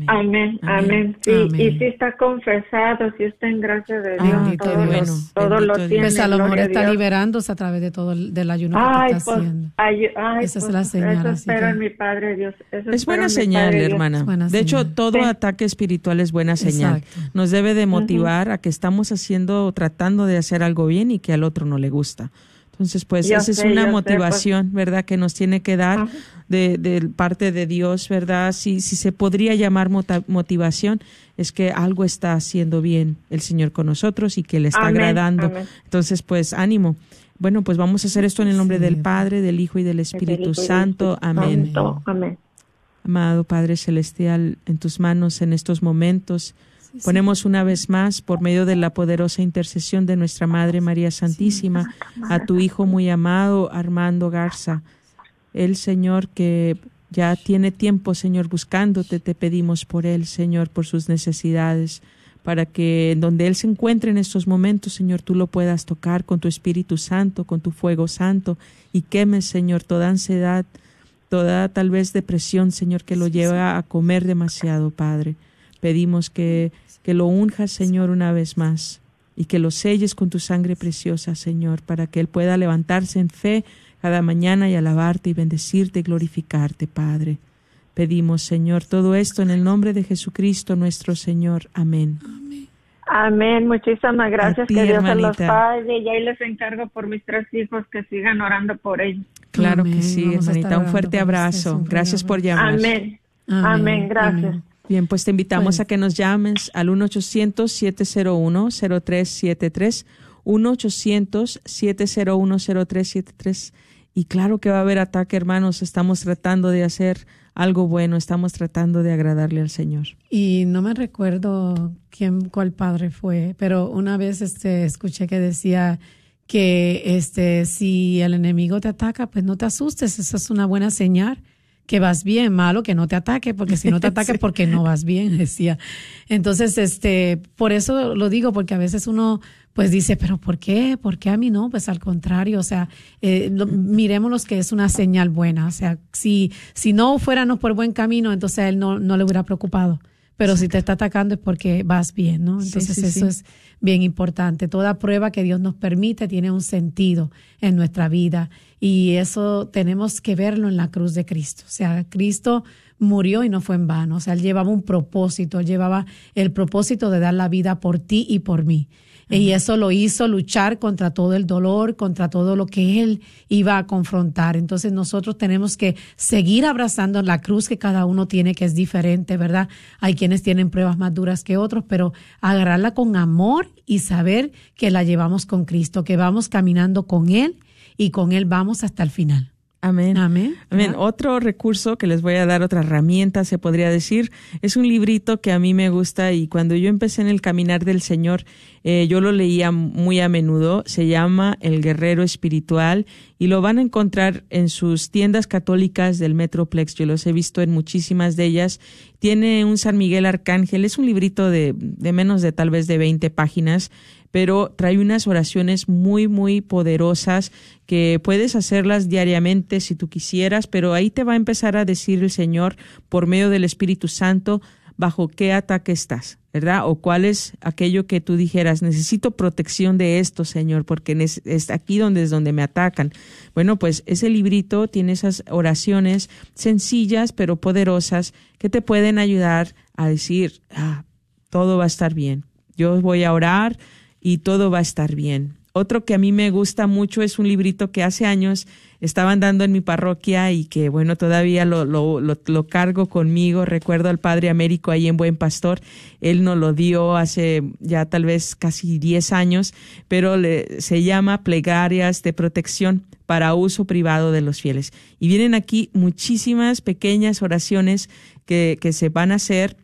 Amén, amén. Sí, Amén. y si está confesado, si está en gracia de Dios, Ah, todo, qué lo- bueno. todo lo Bendito Dios. tiene. Pues a lo mejor está Dios. liberándose a través de todo el del ayuno que Ay, está pues, haciendo. ay, ay, Esa es pues, la señal, Eso espero que- en mi Padre Dios. Eso Es espero buena en mi señal, Padre Dios. hermana. Es buena de hecho, todo Sí. ataque espiritual es buena señal. Exacto. Nos debe de motivar a que estamos haciendo, tratando de hacer algo bien y que al otro no le gusta. Entonces, pues Yo esa es una sé, motivación, ¿verdad? Que nos tiene que dar de, de parte de Dios, ¿verdad? Si, si se podría llamar mota- motivación, es que algo está haciendo bien el Señor con nosotros y que le está Amén, agradando. amén. Entonces, pues ánimo. Bueno, pues vamos a hacer esto en el nombre Sí. del Padre, del Hijo y del Espíritu Espíritu Santo. Amén. Santo, Amén. Amado Padre Celestial, en tus manos en estos momentos ponemos una vez más, por medio de la poderosa intercesión de nuestra Madre María Santísima, a tu Hijo muy amado, Armando Garza. El Señor que ya tiene tiempo, Señor, buscándote, te pedimos por él, Señor, por sus necesidades, para que en donde él se encuentre en estos momentos, Señor, tú lo puedas tocar con tu Espíritu Santo, con tu fuego santo, y quemes, Señor, toda ansiedad, toda tal vez depresión, Señor, que lo lleva a comer demasiado, Padre. Pedimos que, que lo unjas, Señor, una vez más y que lo selles con tu sangre preciosa, Señor, para que Él pueda levantarse en fe cada mañana y alabarte y bendecirte y glorificarte, Padre. Pedimos, Señor, todo esto en el nombre de Jesucristo nuestro Señor. Amén. Amén, muchísimas gracias, ti, que Dios se los hermanita. pague y ahí les encargo por mis tres hijos que sigan orando por ellos. Claro Amén. que sí, Vamos hermanita. Un fuerte abrazo. Gracias por llamar. Amén. Amén, gracias. Bien, pues te invitamos a que nos llames al 1-800-701-0373, 1-800-701-0373. Y claro que va a haber ataque, hermanos. Estamos tratando de hacer algo bueno, estamos tratando de agradarle al Señor. Y no me recuerdo quién, cuál padre fue, pero una vez este, escuché que decía que este, si el enemigo te ataca, pues no te asustes, eso es una buena señal que vas bien, malo que no te ataque, porque si no te ataque, porque no vas bien, decía. Entonces, este, por eso lo digo, porque a veces uno pues dice, pero ¿por qué? ¿Por qué a mí no? Pues al contrario, o sea, eh, lo- miremoslos que es una señal buena, o sea, si, si no fuéramos por buen camino, entonces a él no, no le hubiera preocupado. Pero si te está atacando es porque vas bien, ¿no? Entonces eso es bien importante. Toda prueba que Dios nos permite tiene un sentido en nuestra vida y eso tenemos que verlo en la cruz de Cristo. O sea, Cristo murió y no fue en vano. O sea, él llevaba un propósito, él llevaba el propósito de dar la vida por ti y por mí. Y eso lo hizo luchar contra todo el dolor, contra todo lo que él iba a confrontar. Entonces nosotros tenemos que seguir abrazando la cruz que cada uno tiene, que es diferente, ¿verdad? Hay quienes tienen pruebas más duras que otros, pero agarrarla con amor y saber que la llevamos con Cristo, que vamos caminando con Él y con Él vamos hasta el final. Amén. Amén. Amén. Otro recurso que les voy a dar, otra herramienta, se podría decir, es un librito que a mí me gusta y cuando yo empecé en el caminar del Señor, eh, yo lo leía muy a menudo. Se llama El Guerrero Espiritual y lo van a encontrar en sus tiendas católicas del Metroplex. Yo los he visto en muchísimas de ellas. Tiene un San Miguel Arcángel. Es un librito de, de menos de tal vez de 20 páginas pero trae unas oraciones muy, muy poderosas que puedes hacerlas diariamente si tú quisieras, pero ahí te va a empezar a decir el Señor por medio del Espíritu Santo bajo qué ataque estás, ¿verdad? O cuál es aquello que tú dijeras, necesito protección de esto, Señor, porque es aquí donde es donde me atacan. Bueno, pues ese librito tiene esas oraciones sencillas pero poderosas que te pueden ayudar a decir, ah, todo va a estar bien. Yo voy a orar, y todo va a estar bien. Otro que a mí me gusta mucho es un librito que hace años estaban dando en mi parroquia y que bueno, todavía lo, lo, lo, cargo conmigo. Recuerdo al Padre Américo ahí en Buen Pastor. Él nos lo dio hace ya tal vez casi 10 años, pero le, se llama Plegarias de Protección para uso privado de los fieles. Y vienen aquí muchísimas pequeñas oraciones que, que se van a hacer.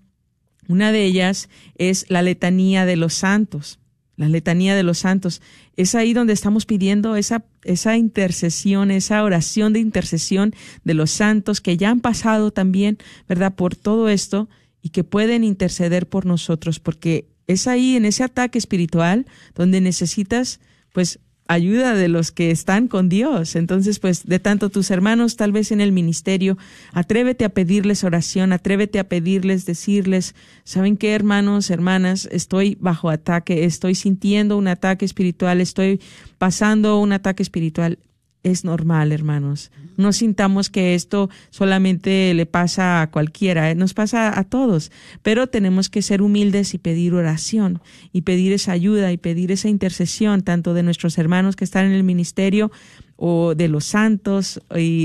Una de ellas es la letanía de los santos la letanía de los santos. Es ahí donde estamos pidiendo esa, esa intercesión, esa oración de intercesión de los santos que ya han pasado también, ¿verdad?, por todo esto y que pueden interceder por nosotros, porque es ahí en ese ataque espiritual donde necesitas, pues, ayuda de los que están con Dios. Entonces, pues, de tanto tus hermanos, tal vez en el ministerio, atrévete a pedirles oración, atrévete a pedirles, decirles, ¿saben qué, hermanos, hermanas? Estoy bajo ataque, estoy sintiendo un ataque espiritual, estoy pasando un ataque espiritual es normal, hermanos. No sintamos que esto solamente le pasa a cualquiera, eh, nos pasa a todos, pero tenemos que ser humildes y pedir oración y pedir esa ayuda y pedir esa intercesión tanto de nuestros hermanos que están en el ministerio o de los santos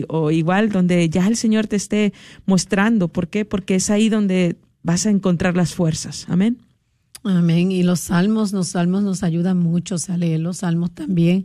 o igual donde ya el Señor te esté mostrando. ¿Por qué? Porque es ahí donde vas a encontrar las fuerzas. Amén. Amén. Y los salmos, los salmos nos ayudan mucho a leer los salmos también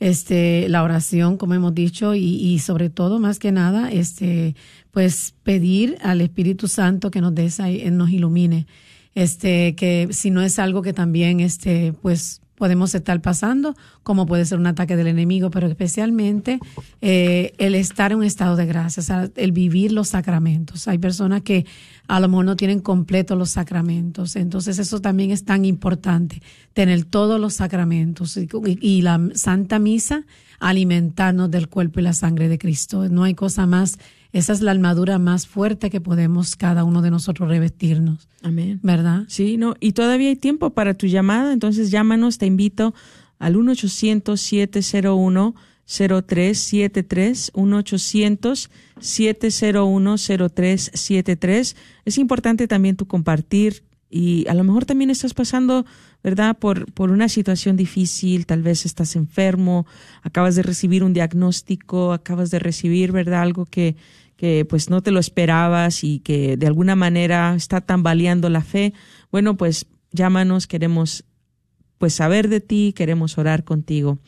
este, la oración, como hemos dicho, y, y, sobre todo, más que nada, este, pues pedir al Espíritu Santo que nos des, nos ilumine. Este, que si no es algo que también, este, pues podemos estar pasando, como puede ser un ataque del enemigo, pero especialmente eh, el estar en un estado de gracia, el vivir los sacramentos. Hay personas que a lo mejor no tienen completo los sacramentos, entonces eso también es tan importante, tener todos los sacramentos y, y la Santa Misa, alimentarnos del cuerpo y la sangre de Cristo. No hay cosa más esa es la armadura más fuerte que podemos cada uno de nosotros revestirnos. Amén. ¿Verdad? Sí, no, y todavía hay tiempo para tu llamada, entonces llámanos, te invito al 1-800-701. 0373 1-800-701-0373. Es importante también tu compartir y a lo mejor también estás pasando, ¿verdad? Por, por una situación difícil, tal vez estás enfermo, acabas de recibir un diagnóstico, acabas de recibir, ¿verdad? Algo que, que pues no te lo esperabas y que de alguna manera está tambaleando la fe, bueno, pues llámanos, queremos pues saber de ti, queremos orar contigo.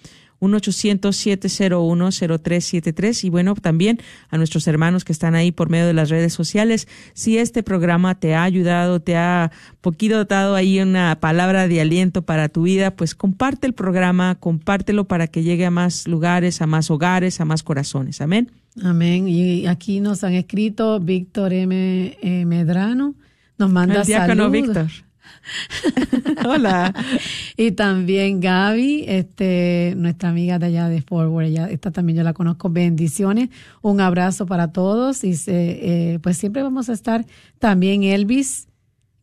1-800-701-0373 y bueno, también a nuestros hermanos que están ahí por medio de las redes sociales. Si este programa te ha ayudado, te ha poquito dado ahí una palabra de aliento para tu vida, pues comparte el programa, compártelo para que llegue a más lugares, a más hogares, a más corazones. Amén. Amén. Y aquí nos han escrito Víctor M. Eh, Medrano. Nos manda El diácono Víctor. Hola. y también Gaby, este, nuestra amiga de allá de Forward, ella, esta también yo la conozco. Bendiciones, un abrazo para todos y se, eh, pues siempre vamos a estar también Elvis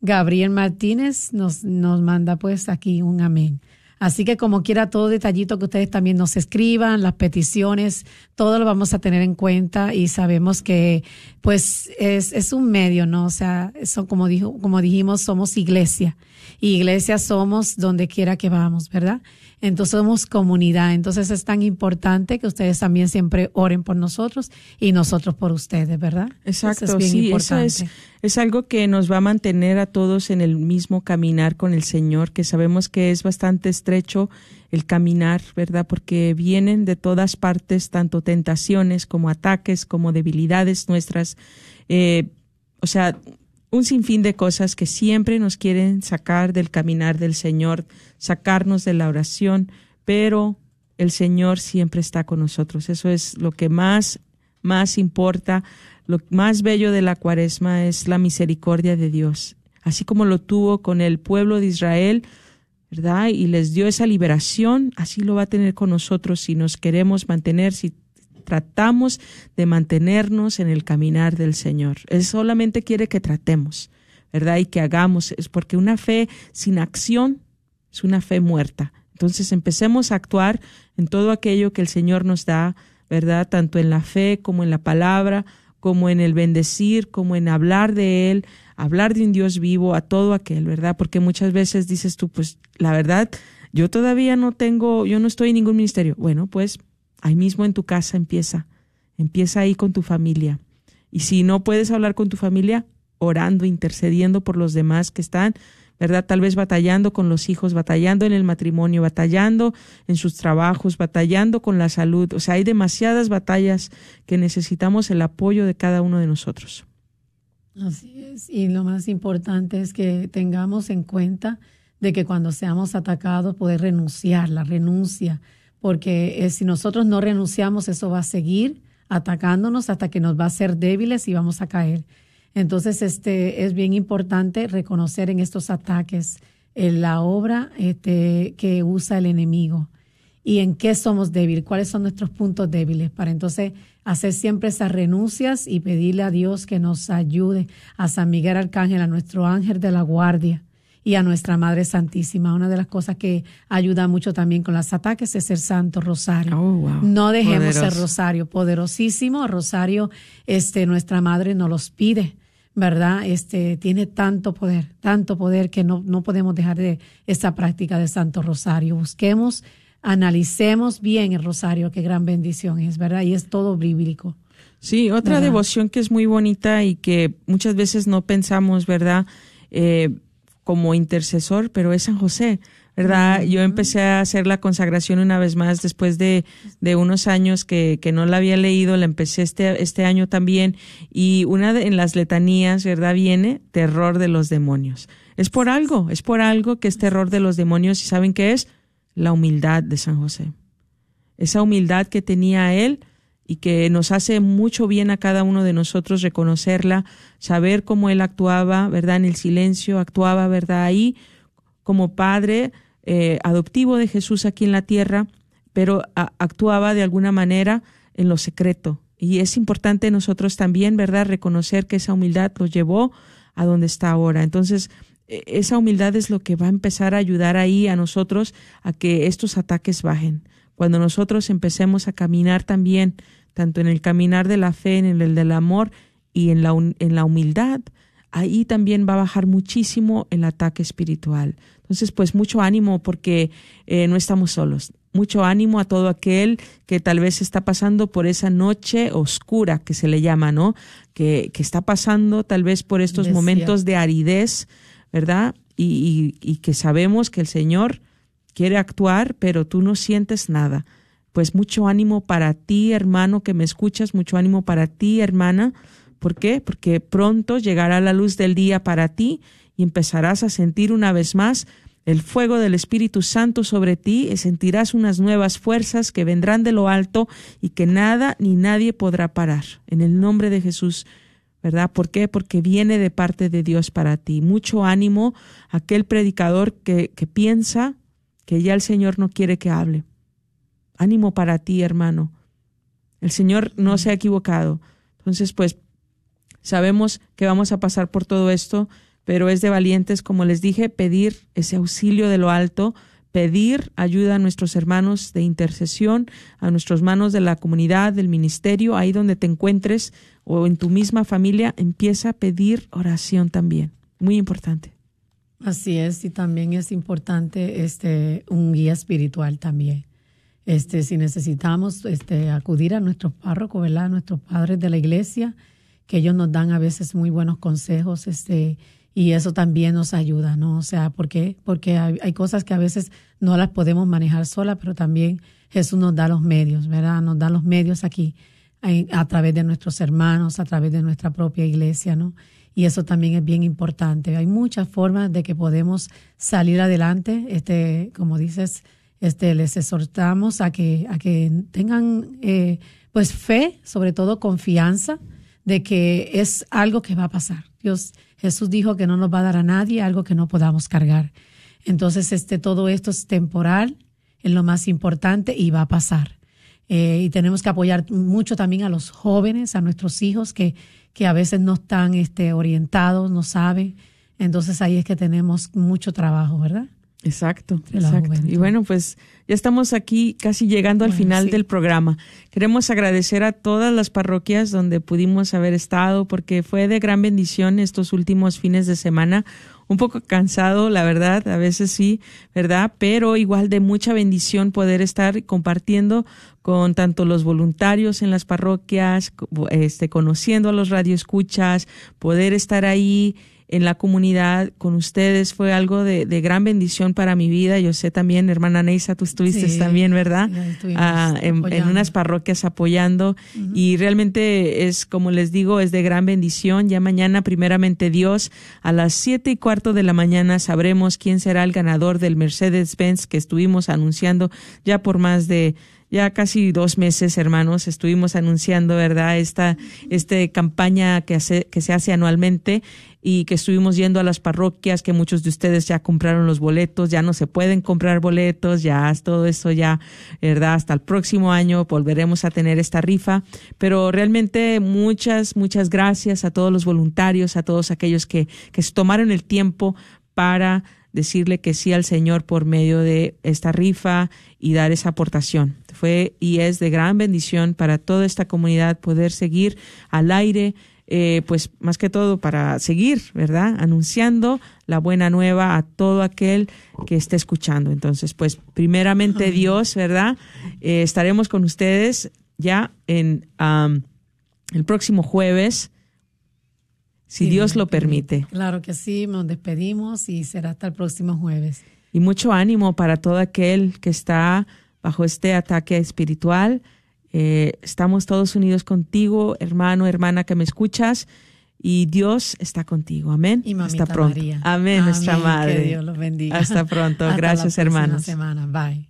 Gabriel Martínez nos, nos manda pues aquí un amén. Así que como quiera, todo detallito que ustedes también nos escriban, las peticiones, todo lo vamos a tener en cuenta y sabemos que pues es, es un medio, ¿no? O sea, son como dijo, como dijimos, somos iglesia. Y iglesia somos donde quiera que vamos, ¿verdad? Entonces somos comunidad. Entonces es tan importante que ustedes también siempre oren por nosotros y nosotros por ustedes, ¿verdad? Exacto, eso es sí, eso es, es algo que nos va a mantener a todos en el mismo caminar con el Señor, que sabemos que es bastante estrecho el caminar, ¿verdad? Porque vienen de todas partes tanto tentaciones como ataques, como debilidades nuestras. Eh, o sea, un sinfín de cosas que siempre nos quieren sacar del caminar del Señor, sacarnos de la oración, pero el Señor siempre está con nosotros. Eso es lo que más, más importa. Lo más bello de la cuaresma es la misericordia de Dios. Así como lo tuvo con el pueblo de Israel, ¿verdad? Y les dio esa liberación, así lo va a tener con nosotros si nos queremos mantener, si tratamos de mantenernos en el caminar del Señor. Él solamente quiere que tratemos, ¿verdad? Y que hagamos, es porque una fe sin acción es una fe muerta. Entonces empecemos a actuar en todo aquello que el Señor nos da, ¿verdad? Tanto en la fe como en la palabra, como en el bendecir, como en hablar de Él, hablar de un Dios vivo a todo aquel, ¿verdad? Porque muchas veces dices tú, pues la verdad, yo todavía no tengo, yo no estoy en ningún ministerio. Bueno, pues Ahí mismo en tu casa empieza. Empieza ahí con tu familia. Y si no puedes hablar con tu familia, orando, intercediendo por los demás que están, ¿verdad? Tal vez batallando con los hijos, batallando en el matrimonio, batallando en sus trabajos, batallando con la salud. O sea, hay demasiadas batallas que necesitamos el apoyo de cada uno de nosotros. Así es. Y lo más importante es que tengamos en cuenta de que cuando seamos atacados, poder renunciar, la renuncia porque eh, si nosotros no renunciamos, eso va a seguir atacándonos hasta que nos va a hacer débiles y vamos a caer. Entonces, este es bien importante reconocer en estos ataques eh, la obra este, que usa el enemigo y en qué somos débiles, cuáles son nuestros puntos débiles, para entonces hacer siempre esas renuncias y pedirle a Dios que nos ayude a San Miguel Arcángel, a nuestro ángel de la guardia, y a nuestra Madre Santísima. Una de las cosas que ayuda mucho también con los ataques es el Santo Rosario. Oh, no dejemos el Rosario, poderosísimo. Rosario, este, nuestra Madre nos los pide. ¿verdad? Este tiene tanto poder, tanto poder que no, no podemos dejar de esta práctica del Santo Rosario. Busquemos, analicemos bien el Rosario, qué gran bendición es, ¿verdad? Y es todo bíblico. Sí, otra devoción que es muy bonita y que muchas veces no pensamos, ¿verdad? Eh, como intercesor, pero es San José, ¿verdad? Yo empecé a hacer la consagración una vez más después de, de unos años que, que, no la había leído, la empecé este, este año también, y una de, en las letanías, ¿verdad? Viene terror de los demonios. Es por algo, es por algo que es terror de los demonios, y ¿saben qué es? La humildad de San José. Esa humildad que tenía él y que nos hace mucho bien a cada uno de nosotros reconocerla, saber cómo él actuaba, ¿verdad? En el silencio, actuaba, ¿verdad? Ahí como padre eh, adoptivo de Jesús aquí en la tierra, pero actuaba de alguna manera en lo secreto. Y es importante nosotros también, ¿verdad?, reconocer que esa humildad lo llevó a donde está ahora. Entonces, e, esa humildad es lo que va a empezar a ayudar ahí a nosotros a que estos ataques bajen. Cuando nosotros empecemos a caminar también tanto en el caminar de la fe, en el del amor y en la, en la humildad, ahí también va a bajar muchísimo el ataque espiritual. Entonces, pues mucho ánimo porque eh, no estamos solos. Mucho ánimo a todo aquel que tal vez está pasando por esa noche oscura que se le llama, ¿no? Que, que está pasando tal vez por estos momentos de aridez, ¿verdad? Y, y, y que sabemos que el Señor quiere actuar, pero tú no sientes nada pues mucho ánimo para ti, hermano, que me escuchas, mucho ánimo para ti, hermana. ¿Por qué? Porque pronto llegará la luz del día para ti y empezarás a sentir una vez más el fuego del Espíritu Santo sobre ti y sentirás unas nuevas fuerzas que vendrán de lo alto y que nada ni nadie podrá parar. En el nombre de Jesús, ¿verdad? ¿Por qué? Porque viene de parte de Dios para ti. Mucho ánimo aquel predicador que, que piensa que ya el Señor no quiere que hable Ánimo para ti, hermano. El Señor no se ha equivocado. Entonces, pues, sabemos que vamos a pasar por todo esto, pero es de valientes, como les dije, pedir ese auxilio de lo alto, pedir ayuda a nuestros hermanos de intercesión, a nuestros manos de la comunidad, del ministerio, ahí donde te encuentres o en tu misma familia, empieza a pedir oración también. Muy importante. Así es, y también es importante este un guía espiritual también. Este, si necesitamos este, acudir a nuestros párrocos, ¿verdad? A nuestros padres de la iglesia, que ellos nos dan a veces muy buenos consejos, este, y eso también nos ayuda, ¿no? O sea, ¿por qué? Porque hay, cosas que a veces no las podemos manejar sola, pero también Jesús nos da los medios, ¿verdad? Nos da los medios aquí a través de nuestros hermanos, a través de nuestra propia iglesia, ¿no? Y eso también es bien importante. Hay muchas formas de que podemos salir adelante, este, como dices, este, les exhortamos a que, a que tengan eh, pues fe, sobre todo confianza de que es algo que va a pasar. Dios, Jesús dijo que no nos va a dar a nadie algo que no podamos cargar. Entonces, este, todo esto es temporal, es lo más importante y va a pasar. Eh, y tenemos que apoyar mucho también a los jóvenes, a nuestros hijos que, que a veces no están este, orientados, no saben. Entonces ahí es que tenemos mucho trabajo, ¿verdad? Exacto, exacto. Y bueno, pues ya estamos aquí casi llegando al final del programa. Queremos agradecer a todas las parroquias donde pudimos haber estado porque fue de gran bendición estos últimos fines de semana. Un poco cansado, la verdad, a veces sí, ¿verdad? Pero igual de mucha bendición poder estar compartiendo con tanto los voluntarios en las parroquias, este, conociendo a los radioescuchas, poder estar ahí en la comunidad con ustedes fue algo de, gran bendición para mi vida. Yo sé también, hermana Neisa, tú estuviste también, ¿verdad? Ah, en, unas parroquias apoyando y realmente es, como les digo, es de gran bendición. Ya mañana, primeramente Dios, a las siete y cuarto de la mañana sabremos quién será el ganador del Mercedes-Benz que estuvimos anunciando ya por más de ya casi dos meses, hermanos, estuvimos anunciando, ¿verdad? Esta, este campaña que, hace, que se hace anualmente y que estuvimos yendo a las parroquias, que muchos de ustedes ya compraron los boletos, ya no se pueden comprar boletos, ya todo eso ya, ¿verdad? Hasta el próximo año volveremos a tener esta rifa, pero realmente muchas, muchas gracias a todos los voluntarios, a todos aquellos que, que se tomaron el tiempo para decirle que sí al Señor por medio de esta rifa y dar esa aportación. Fue y es de gran bendición para toda esta comunidad poder seguir al aire, eh, pues más que todo para seguir, ¿verdad? Anunciando la buena nueva a todo aquel que esté escuchando. Entonces, pues primeramente Dios, ¿verdad? Eh, estaremos con ustedes ya en el próximo jueves si Dios lo permite. Claro que sí, nos despedimos y será hasta el próximo jueves. Y mucho ánimo para todo aquel que está bajo este ataque espiritual. Eh, estamos todos unidos contigo, hermano, hermana que me escuchas, y Dios está contigo. Amén. Y Hasta pronto. Amén, nuestra madre. Que Dios los bendiga. Hasta pronto. Gracias, hermanos. semana. Bye.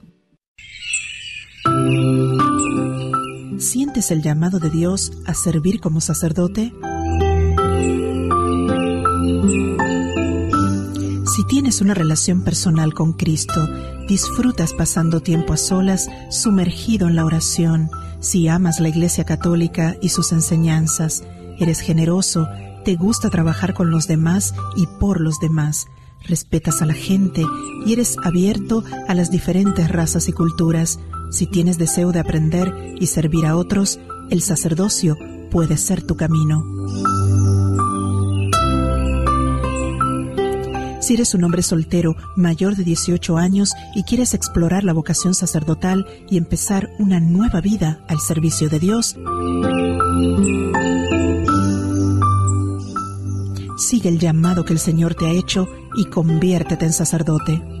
¿Sientes el llamado de Dios a servir como sacerdote? Si tienes una relación personal con Cristo, disfrutas pasando tiempo a solas, sumergido en la oración, si amas la Iglesia Católica y sus enseñanzas, eres generoso, te gusta trabajar con los demás y por los demás, respetas a la gente y eres abierto a las diferentes razas y culturas, si tienes deseo de aprender y servir a otros, el sacerdocio puede ser tu camino. Si eres un hombre soltero mayor de 18 años y quieres explorar la vocación sacerdotal y empezar una nueva vida al servicio de Dios, sigue el llamado que el Señor te ha hecho y conviértete en sacerdote.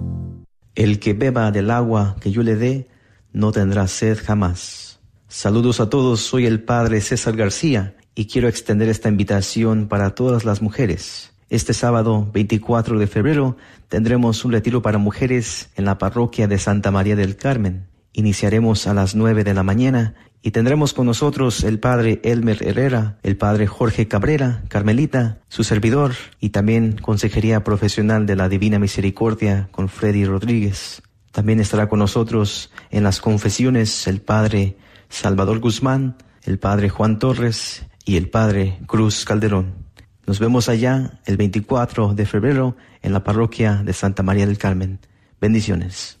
El que beba del agua que yo le dé, no tendrá sed jamás. Saludos a todos, soy el Padre César García y quiero extender esta invitación para todas las mujeres. Este sábado 24 de febrero tendremos un retiro para mujeres en la parroquia de Santa María del Carmen. Iniciaremos a las 9 de la mañana y tendremos con nosotros el padre Elmer Herrera, el padre Jorge Cabrera, Carmelita, su servidor y también Consejería Profesional de la Divina Misericordia con Freddy Rodríguez. También estará con nosotros en las confesiones el padre Salvador Guzmán, el padre Juan Torres y el padre Cruz Calderón. Nos vemos allá el 24 de febrero en la parroquia de Santa María del Carmen. Bendiciones.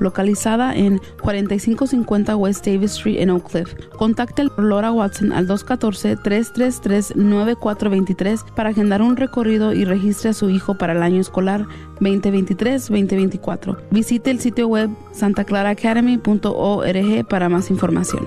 localizada en 4550 West Davis Street en Oak Cliff. Contacte a Laura Watson al 214-333-9423 para agendar un recorrido y registre a su hijo para el año escolar 2023-2024. Visite el sitio web santaclaraacademy.org para más información.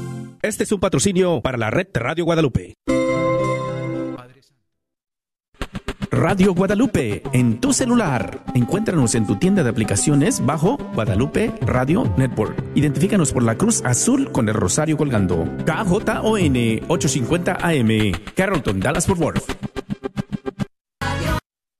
Este es un patrocinio para la red Radio Guadalupe. Radio Guadalupe en tu celular. Encuéntranos en tu tienda de aplicaciones bajo Guadalupe Radio Network. Identifícanos por la cruz azul con el rosario colgando. KJON 850 AM, Carrollton, Dallas Fort Worth.